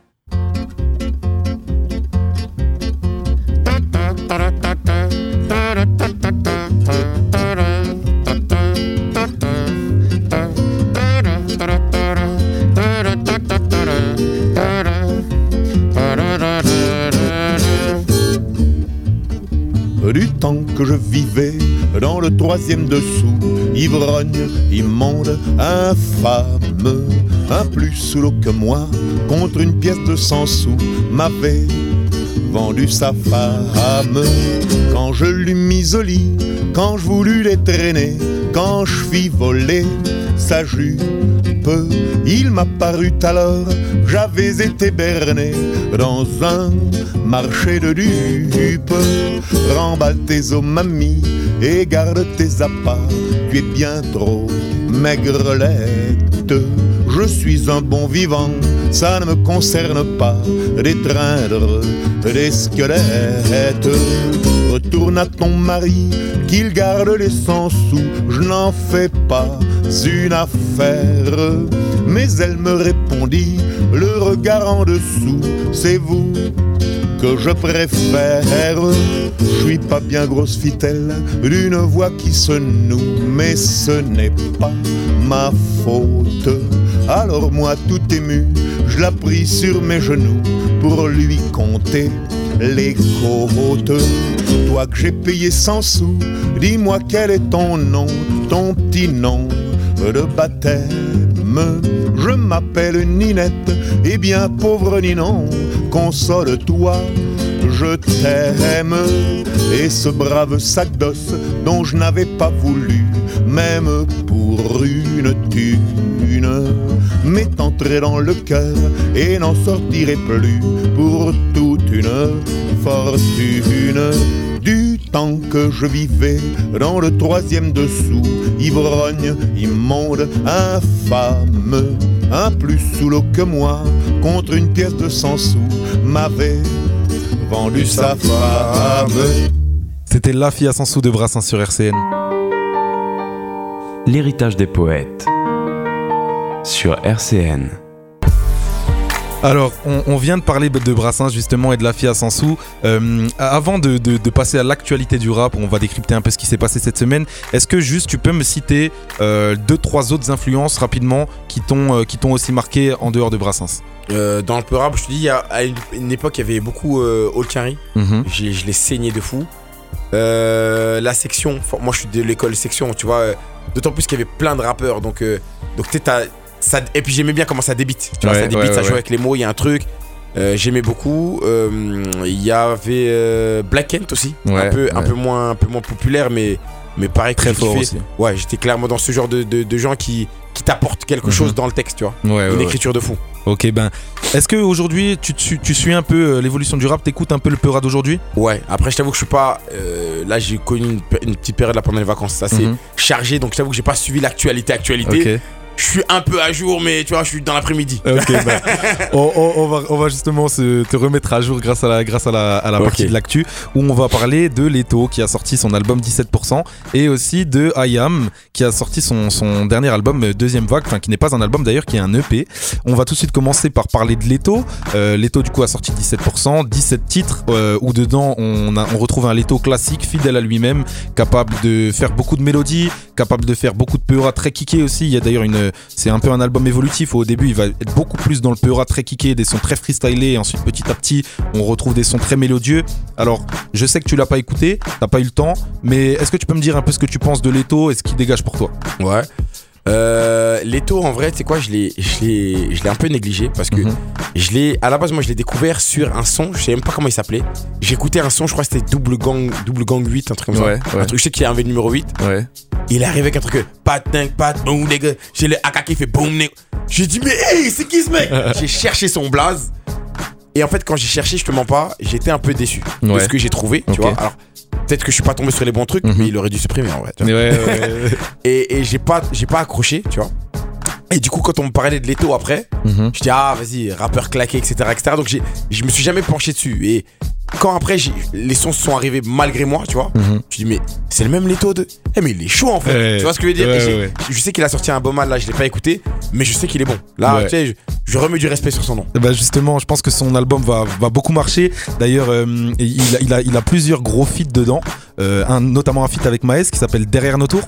Temps que je vivais dans le troisième dessous, ivrogne, immonde, infâme, un plus sous l'eau que moi, contre une pièce de 100 sous, m'avait vendu sa femme. Quand je l'eus mise au lit, quand je voulus les traîner, quand je fis voler sa jupe, il m'a paru alors j'avais été berné dans un marché de dupes. Remballe tes os, mamie, et garde tes appâts. Tu es bien trop maigrelette. Je suis un bon vivant, ça ne me concerne pas d'étreindre des squelettes. Retourne à ton mari, qu'il garde les cent sous, je n'en fais pas une affaire. Mais elle me répondit, le regard en dessous, c'est vous que je préfère. Je suis pas bien grosse fitelle d'une voix qui se noue, mais ce n'est pas ma faute. Alors moi tout ému, je la pris sur mes genoux pour lui compter les côtes. Toi que j'ai payé 100 sous, dis-moi quel est ton nom, ton petit nom de baptême. Je m'appelle Ninette, et bien pauvre Ninon, console-toi, je t'aime. Et ce brave sac d'os dont je n'avais pas voulu, même pour une thune, m'est entré dans le cœur et n'en sortirait plus pour toute une fortune. Du temps que je vivais dans le troisième dessous, ivrogne, immonde, infâme, un plus sous l'eau que moi, contre une pièce de 100 sous, m'avait vendu sa femme. C'était La Fille à Sansou de Brassens sur RCN. L'héritage des poètes sur RCN. Alors, on, on vient de parler de Brassens justement et de la FIA Sansou. Euh, avant de, de- de passer à l'actualité du rap, on va décrypter un peu ce qui s'est passé cette semaine, est-ce que juste tu peux me citer euh, deux, trois autres influences rapidement qui t'ont euh, aussi marqué en dehors de Brassens? Euh, dans le peu rap, je te dis, à une, époque, il y avait beaucoup All Carry. Mhm. J'ai- Je l'ai saigné de fou. La section, moi je suis de l'école section, tu vois. D'autant plus qu'il y avait plein de rappeurs. Donc, donc tu sais, ça, et puis j'aimais bien comment ça débite. Tu vois, Ouais, ça débite, ouais, ça joue avec les mots, il y a un truc. Euh, j'aimais beaucoup. Euh, Il y avait euh, Black Kent aussi. un, peu, un, peu moins, un peu moins populaire, mais, mais pareil, Très fort kiffé. aussi. Ouais, j'étais clairement dans ce genre de, de, de gens qui, qui t'apportent quelque Mhm. chose dans le texte, tu vois. Ouais, Une ouais. écriture de fou. Ok, ben, est-ce que aujourd'hui tu, tu, tu suis un peu euh, l'évolution du rap, t'écoutes un peu le Peura d'aujourd'hui Ouais, après je t'avoue que je suis pas. euh, là j'ai connu une, pe- une petite période là pendant les vacances, ça c'est Mhm. chargé, donc je t'avoue que j'ai pas suivi l'actualité. Actualité. Je suis un peu à jour, mais tu vois, je suis dans l'après-midi. Ok, bah, on, on- on va, on va justement se, te remettre à jour grâce à la, grâce à la, à la Ok. partie de l'actu où on va parler de Leto qui a sorti son album 17% et aussi de IAM qui a sorti son, son dernier album euh, Deuxième Vague, enfin qui n'est pas un album d'ailleurs, qui est un EP. On va tout de suite commencer par parler de Leto. Euh, Leto du coup a sorti 17%, 17 titres euh, où dedans on, a- on retrouve un Leto classique, fidèle à lui-même, capable de faire beaucoup de mélodies, capable de faire beaucoup de PEA très kické aussi. Il y a d'ailleurs une, c'est un peu un album évolutif. Au début, il va être beaucoup plus dans le PEA très kické, des sons très freestylés. Et ensuite, petit à petit, on retrouve des sons très mélodieux. Alors, je sais que tu l'as pas écouté, t'as pas eu le temps, mais est-ce que tu peux me dire un peu ce que tu penses de Leto et ce qui dégage pour toi? Ouais. Euh, Leto, en vrai, tu sais quoi, je l'ai, je l'ai, je l'ai un peu négligé parce que Mhm. je l'ai, à la base, moi, je l'ai découvert sur un son, je sais même pas comment il s'appelait. Écouté un son, je crois que c'était Double Gang, Double Gang 8, un truc comme Ouais, ça. ouais. Un truc, je sais qu'il y a un V numéro 8. Ouais. Il est arrivé avec un truc, pat, pat, boom, nigga. J'ai le AK qui fait boom, nigga. J'ai dit, mais hey, c'est qui ce mec? J'ai cherché son blaze. Et en fait, quand j'ai cherché, je te mens pas, j'étais un peu déçu de ce que j'ai trouvé, tu vois. Alors, peut-être que je suis pas tombé sur les bons trucs, Mhm. mais il aurait dû supprimer en vrai. tu vois. Ouais, ouais, Et, et j'ai pas, j'ai pas accroché, tu vois. Et du coup, quand on me parlait de Leto après, Mhm. je dis ah vas-y, rappeur claqué, etc., etc. Donc je me suis jamais penché dessus. Et quand après les sons sont arrivés malgré moi, tu vois, Mhm. je dis mais c'est le même Leto de. Eh mais il est chaud en fait. Ouais. tu vois ce que je veux dire? Ouais, ouais. Je sais qu'il a sorti un beau mal là, je l'ai pas écouté, mais je sais qu'il est bon. Là, Ouais. tu sais, je, je remets du respect sur son nom. Bah justement, je pense que son album va, va beaucoup marcher. D'ailleurs, euh, il, a, il, a, il a plusieurs gros feats dedans, Euh, un, notamment un feat avec Maes qui s'appelle Derrière nos tours.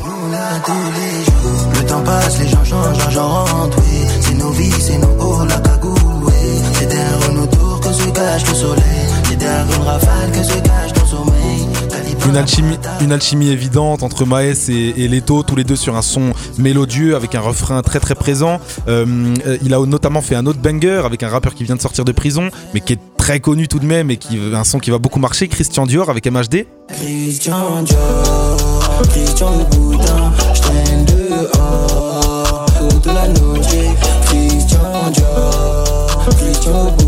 On a tous les jours. Le temps passe, les gens changent, l'argent rentre, oui. C'est nos vies, c'est nos hauts, la cagoule, oui. C'est derrière nos tours que se cache le soleil. Une alchimie, évidente entre Maes et, et Leto, tous les deux sur un son mélodieux avec un refrain très très présent. Euh, il a notamment fait un autre banger avec un rappeur qui vient de sortir de prison, mais qui est très connu tout de même et qui un son qui va beaucoup marcher, Christian Dior avec MHD. Christian Dior, Christian j'traîne dehors, la. Christian Dior, Christian Louboutin,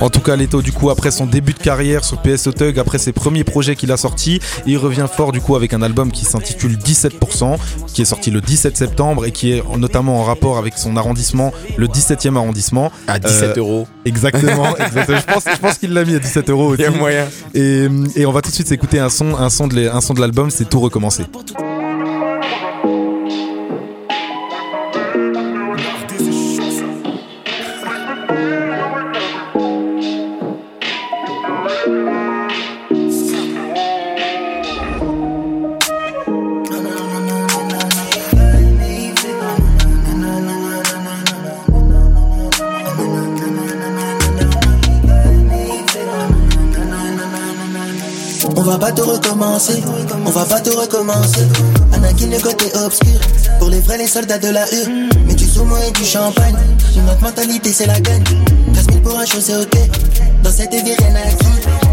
En tout cas, Leto, du coup, après son début de carrière sur PSO Tug, après ses premiers projets qu'il a sortis, il revient fort du coup avec un album qui s'intitule 17%, qui est sorti le 17 septembre et qui est notamment en rapport avec son arrondissement, le 17e arrondissement. À 17 Euh, euros. Exactement, exactement. Je pense, je pense qu'il l'a mis à 17 euros Il y aussi. a moyen. Et, et on va tout de suite s'écouter un son, un son de l'e- un son de l'album, c'est tout recommencer. Recommencer. Anakin le côté obscur, pour les vrais les soldats de la U. Mais du saumon et du champagne, notre mentalité c'est la gagne. 15 000 pour un show ok, dans cette vie rien.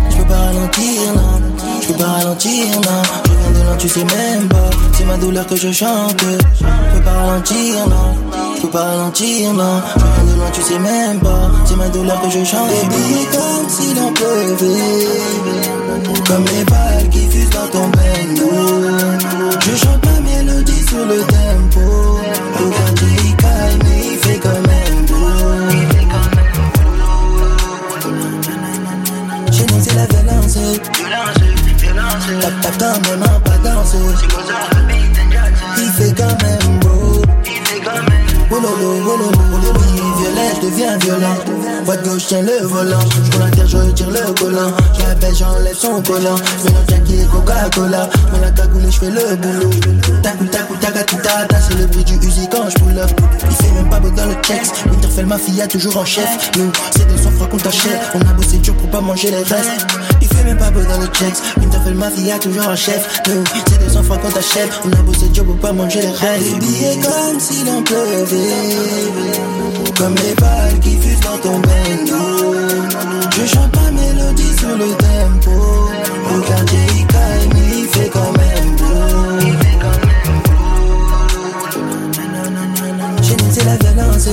Je peux pas ralentir, non. Je peux pas ralentir, non. Je viens de loin, tu sais même pas. C'est ma douleur que je chante. Je peux pas ralentir, non. Je peux pas ralentir, non. Je viens de loin, tu sais même pas. C'est ma douleur que je chante. Baby, comme si l'on pleuvait. Comme les balles qui fusent dans ton le tempo. Regarde, il fait quand même beau. Chez nous, c'est la violence. T'as t'as quand même un pas danser. Il fait quand même beau. Oh lolo, oh deviens violent. De gauche, tiens le volant. Je prends la terre, je retire le collant. Je l'appelle, j'enlève son collant. Je mélange Jackie et Coca-Cola. Je la cagoule et je fais le boulot. Tac, tac, tac, tac, tac, tac. C'est le bruit du Uzi quand je pull up. Il fait même pas beau dans le checks. Winterfell, ma fille, a toujours en chef. Nous, c'est des francs qu'on t'achète. On a bossé dur pour pas manger les restes. Il fait même pas beau dans le checks. Winterfell, ma fille, a toujours un chef. Nous, c'est des francs qu'on t'achète. On a bossé dur pour pas manger les restes. Billets comme si l'on pleuvait. Comme les balles qui fusent dans ton bendo. Je chante ma mélodie sur le tempo. Il caille, mais il fait quand même beau. Nous, c'est la violence.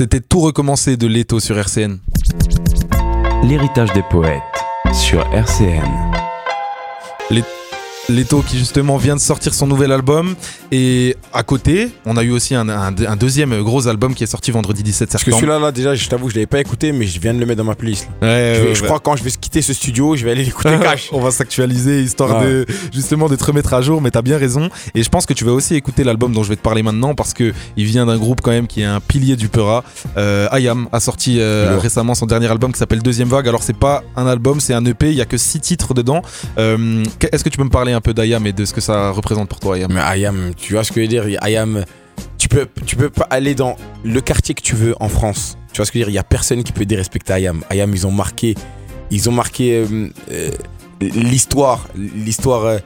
C'était tout recommencé de Leto sur RCN. L'héritage des poètes sur RCN. Les- Leto qui justement vient de sortir son nouvel album et à côté on a eu aussi un, un- un deuxième gros album qui est sorti vendredi 17 Parce que septembre. celui-là, là, déjà, je t'avoue, je l'avais pas écouté, mais je viens de le mettre dans ma playlist. Ouais, je vais- ouais, je ouais. crois que quand je vais quitter ce studio, je vais aller l'écouter cash. on va s'actualiser histoire de justement de te remettre à jour mais t'as bien raison et je pense que tu vas aussi écouter l'album dont je vais te parler maintenant parce que il vient d'un groupe quand même qui est un pilier du Peura euh, Ayam a sorti euh, récemment son dernier album qui s'appelle Deuxième Vague alors c'est pas un album c'est un EP il y a que six titres dedans Euh, est-ce que tu peux me parler un peu d'Ayam et de ce que ça représente pour toi Ayam Mais Ayam, tu vois ce que je veux dire? Ayam, tu peux, tu peux pas aller dans le quartier que tu veux en France. Tu vois ce que je veux dire? Il y a personne qui peut dérespecter Ayam. Ayam, ils ont marqué, ils ont marqué euh, euh, l'histoire, l'histoire.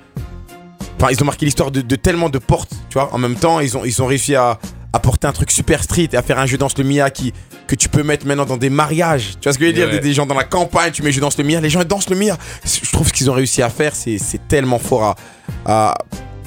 Enfin, ils ont marqué l'histoire de, de tellement de portes, tu vois. En même temps, ils ont, ils ont réussi à, à porter un truc super street et à faire un jeu danse le Mia qui, que tu peux mettre maintenant dans des mariages. Tu vois ce que je veux dire? Ouais. des, des gens dans la campagne, tu mets jeu danse le Mia, les gens dansent le Mia. Je trouve ce qu'ils ont réussi à faire, c'est c'est tellement fort à. à-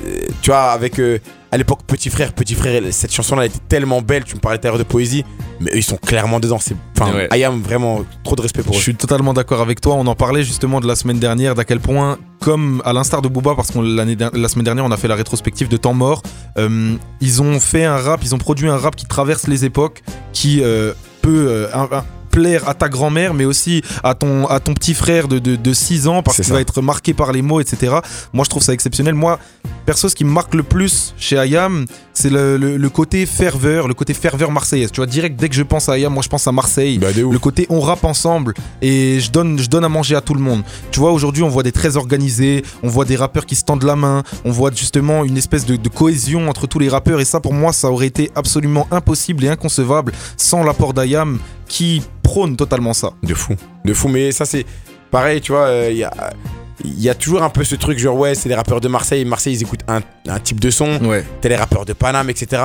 euh, tu vois, avec. euh, à l'époque, Petit Frère, Petit Frère, cette chanson-là était tellement belle. Tu me parlais tout à l'heure de poésie, mais eux ils sont clairement dedans. C'est, enfin, Ouais. Ayam, vraiment trop de respect pour Je eux. suis totalement d'accord avec toi. On en parlait justement de la semaine dernière, d'à quel point, comme à l'instar de Booba, parce que la semaine dernière, on a fait la rétrospective de Temps Mort, euh, ils ont fait un rap, ils ont produit un rap qui traverse les époques, qui euh, peut euh, un- un- plaire à ta grand-mère, mais aussi à ton, à ton petit frère de, de, de 6 ans, parce qu'il va être marqué par les mots, etc. Moi, je trouve ça exceptionnel. Moi, perso, ce qui me marque le plus chez Ayam, c'est le, le- le côté ferveur, le côté ferveur marseillaise. Tu vois, direct, dès que je pense à Ayam, moi, je pense à Marseille. Bah. Le côté on rappe ensemble et je donne, je donne à manger à tout le monde. Tu vois, aujourd'hui, on voit des très organisés, on voit des rappeurs qui se tendent la main, on voit justement une espèce de, de cohésion entre tous les rappeurs. Et ça, pour moi, ça aurait été absolument impossible et inconcevable sans l'apport d'Ayam qui prône totalement ça. De fou. De fou, mais ça c'est pareil, tu vois, il y, a, y a toujours un peu ce truc genre ouais, c'est les rappeurs de Marseille, Marseille ils écoutent un, un type de son, Ouais. t'as les rappeurs de Paname, etc.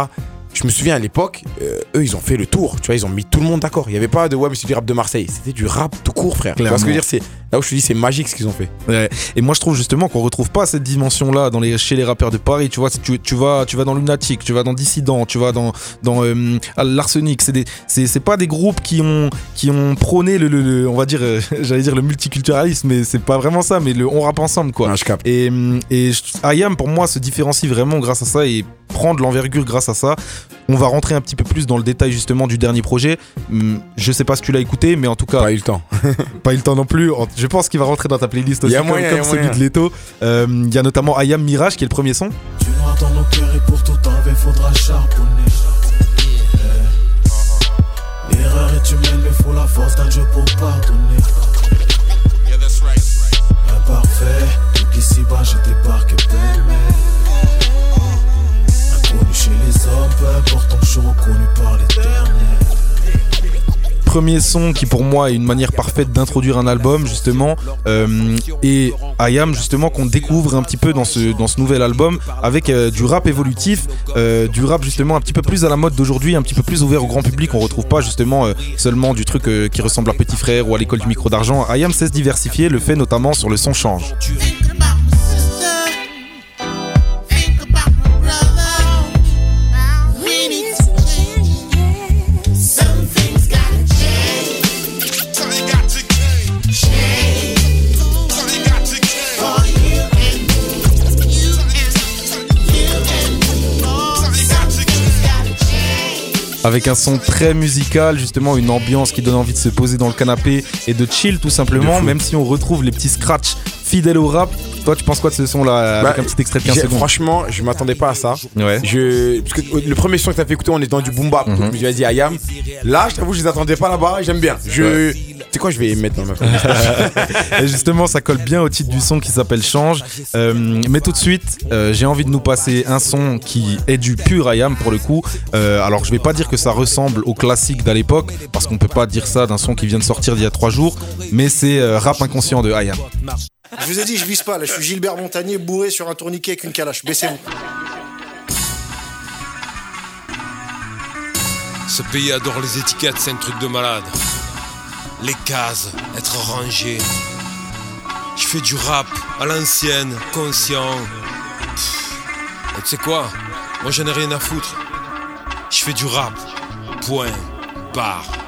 Je me souviens à l'époque, euh, eux ils ont fait le tour, tu vois, ils ont mis tout le monde d'accord. Il y avait pas de ouais, mais c'est du rap de Marseille, c'était du rap tout court, frère. Tu vois ce que je veux dire, c'est là où je te dis, c'est magique ce qu'ils ont fait. Ouais. Et moi, je trouve justement qu'on retrouve pas cette dimension-là dans les, chez les rappeurs de Paris. Tu vois, tu, tu vas, tu vas dans Lunatic, tu vas dans Dissident, tu vas dans, dans euh, l'Arsenic. C'est des, c'est, c'est pas des groupes qui ont, qui ont prôné le, le- le- on va dire, euh, j'allais dire le multiculturalisme, mais c'est pas vraiment ça. Mais le on rappe ensemble, quoi. Je capte. Et, hum, et Ayam, pour moi, se différencie vraiment grâce à ça et prend de l'envergure grâce à ça. On va rentrer un petit peu plus dans le détail justement du dernier projet. Hum, Je sais pas si tu l'as écouté, mais en tout cas, Pas eu le temps. pas eu le temps non plus. Je pense qu'il va rentrer dans ta playlist aussi, Y a comme, moyen, comme y a celui moyen. de Leto. Euh, Il y a notamment Ayam Mirage qui est le premier son. Tu noires dans nos cœurs et pour tout enlever faudra charbonner. Eh. L'erreur est humaine mais faut la force d'un Dieu pour pardonner. Imparfait, donc ici-bas je débarque belle Inconnu chez les hommes, peu premier son qui pour moi est une manière parfaite d'introduire un album justement euh, et Ayam justement qu'on découvre un petit peu dans ce, dans ce nouvel album avec euh, du rap évolutif, euh, du rap justement un petit peu plus à la mode d'aujourd'hui, un petit peu plus ouvert au grand public. On retrouve pas justement seulement du truc qui ressemble à Petit Frère ou à l'école du micro d'argent. Ayam sait se diversifier, le fait notamment sur le son change. Avec un son très musical, justement une ambiance qui donne envie de se poser dans le canapé et de chill tout simplement, même si on retrouve les petits scratchs fidèles au rap. Toi, tu penses quoi de ce son là avec Bah, un petit extrait de 15 j'ai- secondes Franchement, je m'attendais pas à ça. Ouais. Je, parce que le premier son que t'as fait écouter, on est dans du boom bap. Mhm. Je me suis dit, Ayam. Là, je t'avoue, je les attendais pas là-bas. J'aime bien. Je, c'est quoi, je vais mettre dans ma Et justement, ça colle bien au titre du son qui s'appelle Change. Euh, mais tout de suite, euh, j'ai envie de nous passer un son qui est du pur IAM pour le coup. Euh, alors, je vais pas dire que ça ressemble au classique d'à l'époque, parce qu'on peut pas dire ça d'un son qui vient de sortir d'il y a trois jours, mais c'est euh, Rap Inconscient de IAM. Je vous ai dit, je vise pas. Là, je suis Gilbert Montagnier bourré sur un tourniquet avec une calache. Baissez-vous. Ce pays adore les étiquettes, c'est un truc de malade. Les cases, être rangé. Je fais du rap à l'ancienne, conscient. Tu sais quoi? Moi j'en ai rien à foutre. Je fais du rap. Point. Barre.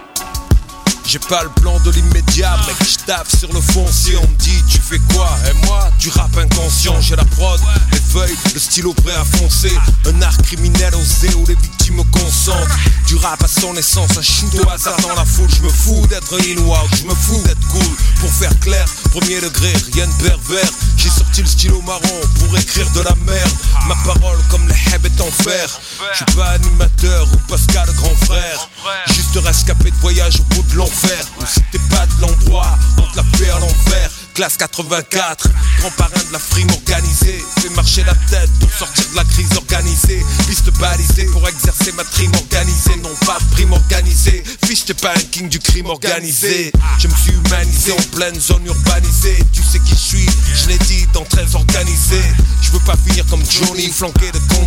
J'ai pas le plan de l'immédiat, mec, je tape sur le foncier. On me dit, tu fais quoi? Et moi, du rap inconscient. J'ai la prod, les feuilles, le stylo prêt à foncer. Un art criminel osé où les victimes consentent. Du rap à son essence, un shoot au hasard dans la foule. Je me fous d'être in je me fous d'être cool. Pour faire clair, premier degré, rien de pervers. J'ai sorti le stylo marron pour écrire de la merde. Ma parole comme les heb est en fer. Je suis pas animateur ou Pascal grand frère. Juste rescapé de voyage au bout de l'enfer. Ou si t'es pas de l'endroit, on te la fait à l'envers. Classe 84, grand parrain de la frime organisée. Fais marcher la tête pour sortir de la crise organisée. Piste balisée pour exercer ma trime organisée. Non pas prime organisée. Fiche, t'es pas un king du crime organisé. Je me suis humanisé en pleine zone urbanisée. Tu sais qui je suis, je l'ai dit dans 13 organisés. Je veux pas finir comme Johnny, flanqué de compte.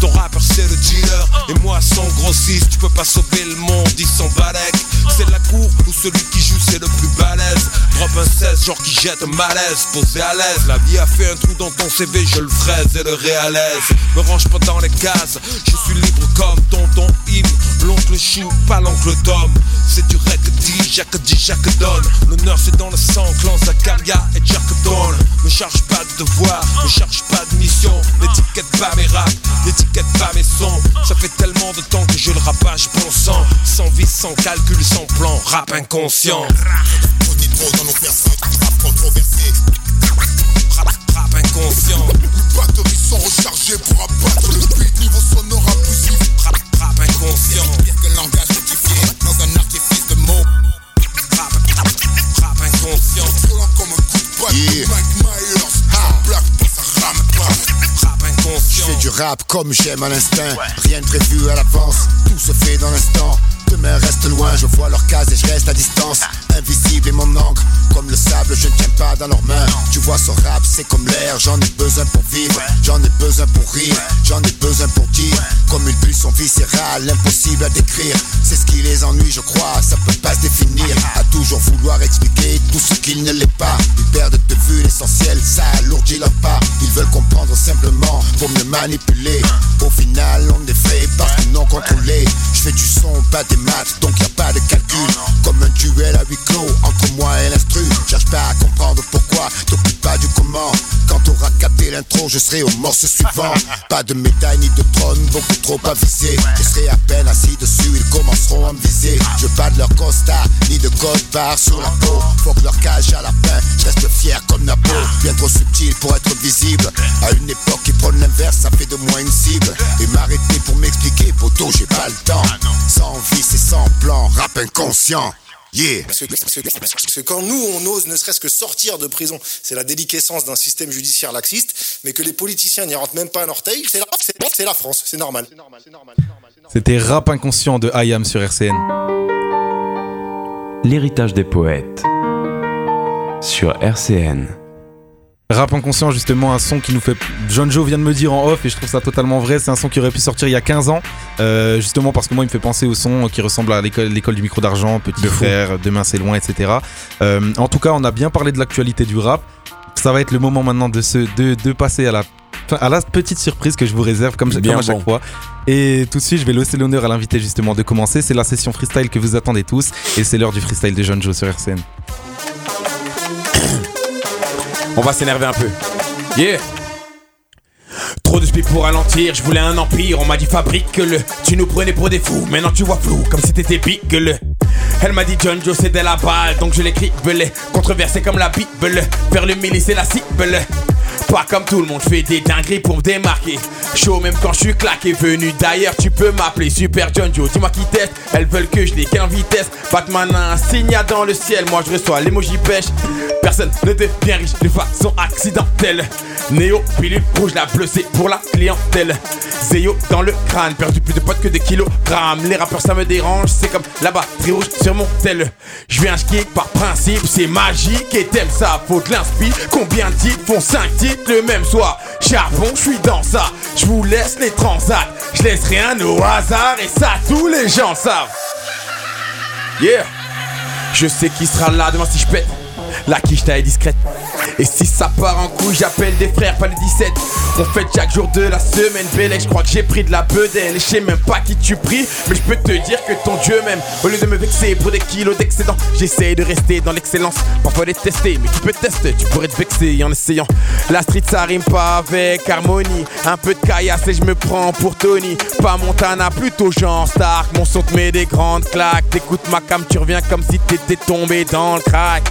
Ton rappeur c'est le dealer, et moi sans grossiste. Tu peux pas sauver le monde, ils s'en balèque. C'est la cour où celui qui joue c'est le plus balèze. Drop un 16, genre qui jette malaise, posé à l'aise. La vie a fait un trou dans ton CV, je le fraise et le réalise. Me range pas dans les cases, je suis libre comme tonton Im. L'oncle Chou, pas l'oncle Tom. C'est du rec dit, Jacques dit, Jacques donne. L'honneur c'est dans le sang, clan Zakaria et Jack Donne. Me charge pas de devoir, me charge pas de mission. N'étiquette pas mes raps, n'étiquette pas mes sons. Ça fait tellement de temps que je le rapage bon sang. Sans vie, sans calcul, sans plan, rap inconscient. Dans nos rap controversé. Rap, rap inconscient. Les batteries sont rechargées pour abattre le beat. Niveau sonore abusif. Rap, rap inconscient. Pire que langage modifié dans un artifice de mots. Rap, rap inconscient. Violent comme un coup de batte. Mike Myers, plaque pas, ça rame pas. Rap Je inconscient. fais du rap comme j'aime à l'instinct. Rien de prévu à l'avance, tout se fait dans l'instant. Demain reste loin, je vois leurs cases et je reste à distance. Invisible est mon encre, comme le sable, je ne tiens pas dans leurs mains. Tu vois, ce rap, c'est comme l'air, j'en ai besoin pour vivre, j'en ai besoin pour rire, j'en ai besoin pour dire. Comme une pulsion viscérale, impossible à décrire. C'est ce qui les ennuie, je crois, ça peut pas se définir. À toujours vouloir expliquer tout ce qu'il ne l'est pas. Ils perdent de vue l'essentiel, ça alourdit leur pas. Ils veulent comprendre simplement pour me manipuler. Au final, on est fait parce qu'ils non contrôlé. Je fais du son, pas des donc y a pas de calcul. Comme un duel à huis clos je serai au morceau suivant. Pas de médaille ni de trône, beaucoup trop avisé. Je serai à peine assis dessus, ils commenceront à me viser. Je pas de leur constat, ni de code barre sur la peau. Faut que leur cage à la fin, je reste fier comme Napo. Bien trop subtil pour être visible. À une époque, ils prennent l'inverse, ça fait de moi une cible. Et m'arrêter pour m'expliquer, poteau, j'ai pas le temps. Sans vie, c'est sans plan, rap inconscient. Yeah. Parce que, parce que- parce que quand nous, on ose ne serait-ce que sortir de prison, c'est la déliquescence d'un système judiciaire laxiste, mais que les politiciens n'y rentrent même pas un orteil, c'est la, c'est- c'est la France, c'est normal. C'était Rap Inconscient de IAM sur RCN. L'héritage des poètes sur RCN. Rap inconscient, justement, un son qui nous fait. John Joe vient de me dire en off, et je trouve ça totalement vrai. C'est un son qui aurait pu sortir il y a 15 ans, euh, justement parce que moi, il me fait penser au son qui ressemble à l'école, du micro d'argent, Petit Frère, Demain c'est loin, etc. Euh, en tout cas, on a bien parlé de l'actualité du rap. Ça va être le moment maintenant de, se, de, de passer à la, à la petite surprise que je vous réserve, comme, comme Bien à chaque bon. fois. Et tout de suite, je vais laisser l'honneur à l'invité, justement, de commencer. C'est la session freestyle que vous attendez tous, et c'est l'heure du freestyle de John Joe sur RCN. On va s'énerver un peu. Yeah. Trop de speed pour ralentir, je voulais un empire, on m'a dit fabrique-le. Tu nous prenais pour des fous, maintenant tu vois flou, comme si t'étais big-le. Elle m'a dit John Joe de la balle, donc je l'écris belé. Controversé comme la Bible, vers le milice c'est la cible. Pas comme tout le monde, fais des dingueries pour me démarquer. Chaud même quand je suis claqué, venu d'ailleurs, tu peux m'appeler Super John Joe. Dis-moi qui teste, elles veulent que je les qu'en vitesse. Batman a un signal dans le ciel, moi je reçois l'emoji pêche. Personne ne devient riche de façon accidentelle. Néo, pilule rouge, la bleue, c'est pour la clientèle. Zéyo dans le crâne, perdu plus de potes que de kilogrammes. Les rappeurs, ça me dérange, c'est comme la batterie rouge sur mon tel. Je viens skier par principe, c'est magique et t'aimes ça, faut de l'inspi. Combien de titres font 5 titres le même soir? Charbon, je suis dans ça, je vous laisse les transats. Je laisse rien au hasard et ça, tous les gens savent. Yeah! Je sais qui sera là demain si je pète. La quiche est discrète. Et si ça part en couille, j'appelle des frères, pas les 17. On fête chaque jour de la semaine. Belle, je crois que j'ai pris de la bedelle. Je sais même pas qui tu pries, mais je peux te dire que ton Dieu m'aime. Au lieu de me vexer pour des kilos d'excédent, j'essaye de rester dans l'excellence. Parfois les tester, mais tu peux tester, tu pourrais te vexer en essayant. La street ça rime pas avec harmonie. Un peu de caillasse et je me prends pour Tony. Pas Montana, plutôt Jean Stark. Mon son te met des grandes claques. T'écoutes ma cam, tu reviens comme si t'étais tombé dans le crack.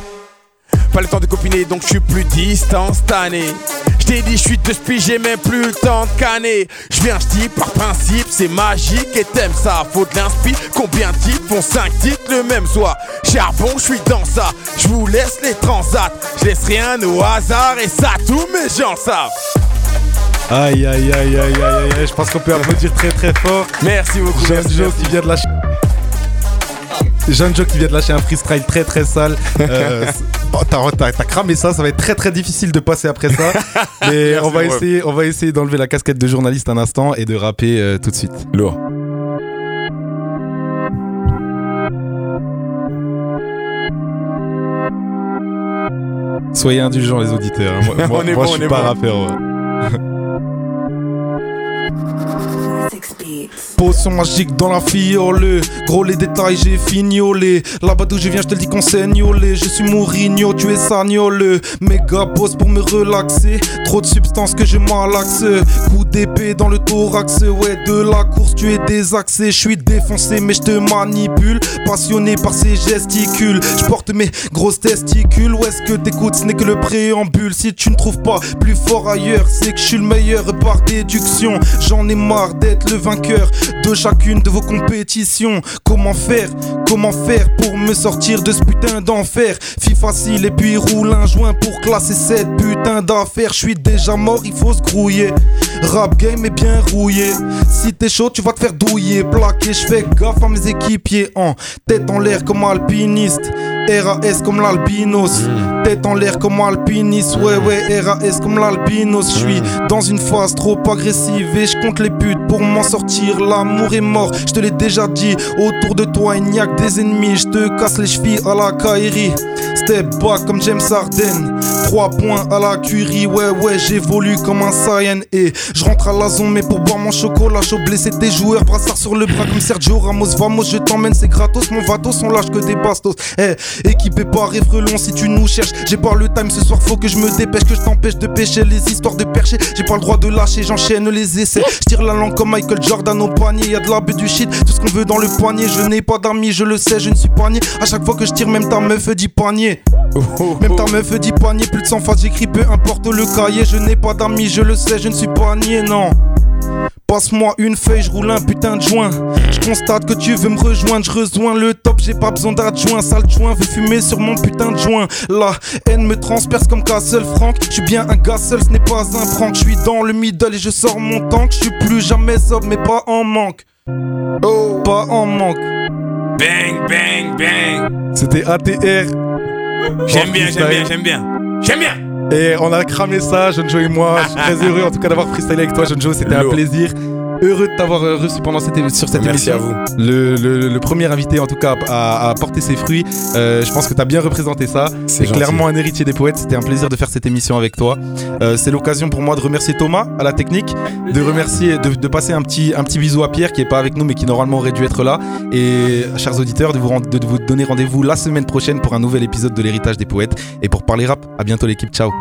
Pas le temps de copiner donc je suis plus distant cette année Je t'ai dit je suis de spi j'ai même plus le temps de canner Je viens je dis par principe c'est magique et t'aimes ça Faut de l'inspi Combien de titres font 5 titres le même soir? Charbon je suis dans ça Je vous laisse les transats Je laisse rien au hasard et ça tous mes gens savent Aïe aïe aïe aïe aïe aïe, aïe. je pense qu'on peut applaudir très très fort. Merci beaucoup. Jeune merci, Joe merci. qui vient de lâcher. Jeune Joe qui vient de lâcher un freestyle très très sale. Euh, c'est- oh, t'as, cramé ça, ça va être très très difficile de passer après ça. Mais on va essayer, on va essayer d'enlever la casquette de journaliste un instant et de rapper euh, tout de suite. Lourd. Soyez indulgents les auditeurs. hein. Moi, moi- On est moi, bon, je on suis est pas bon. rappeur. ouais. Potion magique dans la fiole. Gros les détails j'ai fignolé. Là-bas d'où je viens je te dis qu'on saignolé Je suis Mourinho tu es Sagnol. Méga boss pour me relaxer. Trop de substances que je malaxe. Coup d'épée dans le thorax. Ouais de la course tu es désaxé. Je suis défoncé mais je te manipule. Passionné par ces gesticules. Je porte mes grosses testicules. Où est-ce que t'écoutes? Ce n'est que le préambule. Si tu ne trouves pas plus fort ailleurs C'est que je suis le meilleur par déduction. J'en ai marre d'être le vainqueur de chacune de vos compétitions. Comment faire Comment faire pour me sortir de ce putain d'enfer? Fille facile et puis roule un joint pour classer cette putain d'affaires. Je suis déjà mort, il faut se grouiller. Rap game est bien rouillé. Si t'es chaud, tu vas te faire douiller. Plaqué, je fais gaffe à mes équipiers en tête en l'air comme alpiniste. RAS comme l'albinos. Tête en l'air comme alpiniste. Ouais, ouais, RAS comme l'albinos. Je suis dans une phase trop agressive et je compte les putes pour m'en sortir. L'amour est mort, je te l'ai déjà dit. Autour de toi, il n'y a que des ennemis. Je te casse les chevilles à la Kairi. Step back comme James Harden. 3 points à la curie. Ouais, ouais, j'évolue comme un Saiyan. Et je rentre à la zone, mais pour boire mon chocolat chaud, blessé tes joueurs. Brassard sur le bras comme Sergio Ramos. Vamos, je t'emmène, c'est gratos. Mon vatos, on lâche que des bastos. Eh, équipé par Frelon, si tu nous cherches. J'ai pas le time ce soir, faut que je me dépêche, que je t'empêche de pêcher les histoires de percher. J'ai pas le droit de lâcher, j'enchaîne les essais. Je tire la langue comme Michael Jordan au panier. Y a de la baie du shit, tout ce qu'on veut dans le poignet. Je n'ai pas d'amis, je le sais, je ne suis niais. À chaque fois que je tire, même ta meuf dit panier. Même ta meuf dit panier, plus de 100 fois j'écris, peu importe le cahier. Je n'ai pas d'amis, je le sais, je ne suis niais, non. Passe-moi une feuille, je roule un putain de joint. Je constate que tu veux me rejoindre, je rejoins le top, j'ai pas besoin d'adjoint. Sale joint, veut fumer sur mon putain de joint. La haine me transperce comme Castle Frank. Je suis bien un gars seul, ce n'est pas un prank. Je suis dans le middle et je sors mon tank. Je suis plus jamais sobre, mais pas en manque. Oh, pas en manque. Bang, bang, bang. C'était ATR. J'aime bien, En j'aime bien, j'aime bien. J'aime bien. Et on a cramé ça, John Joe et moi. Je suis très heureux en tout cas d'avoir freestylé avec toi, John Joe. C'était un plaisir. Heureux de t'avoir euh, reçu pendant cette, sur cette Merci émission. à vous. Le, le- le premier invité en tout cas à, à porter ses fruits. Euh, je pense que tu as bien représenté ça. C'est clairement un héritier des poètes. C'était un plaisir de faire cette émission avec toi. Euh, c'est l'occasion pour moi de remercier Thomas à la technique, de remercier, de, de passer un petit, un petit bisou à Pierre qui est pas avec nous mais qui normalement aurait dû être là. Et chers auditeurs, de vous, de vous donner rendez-vous la semaine prochaine pour un nouvel épisode de l'héritage des poètes. Et pour parler rap, à bientôt l'équipe. Ciao.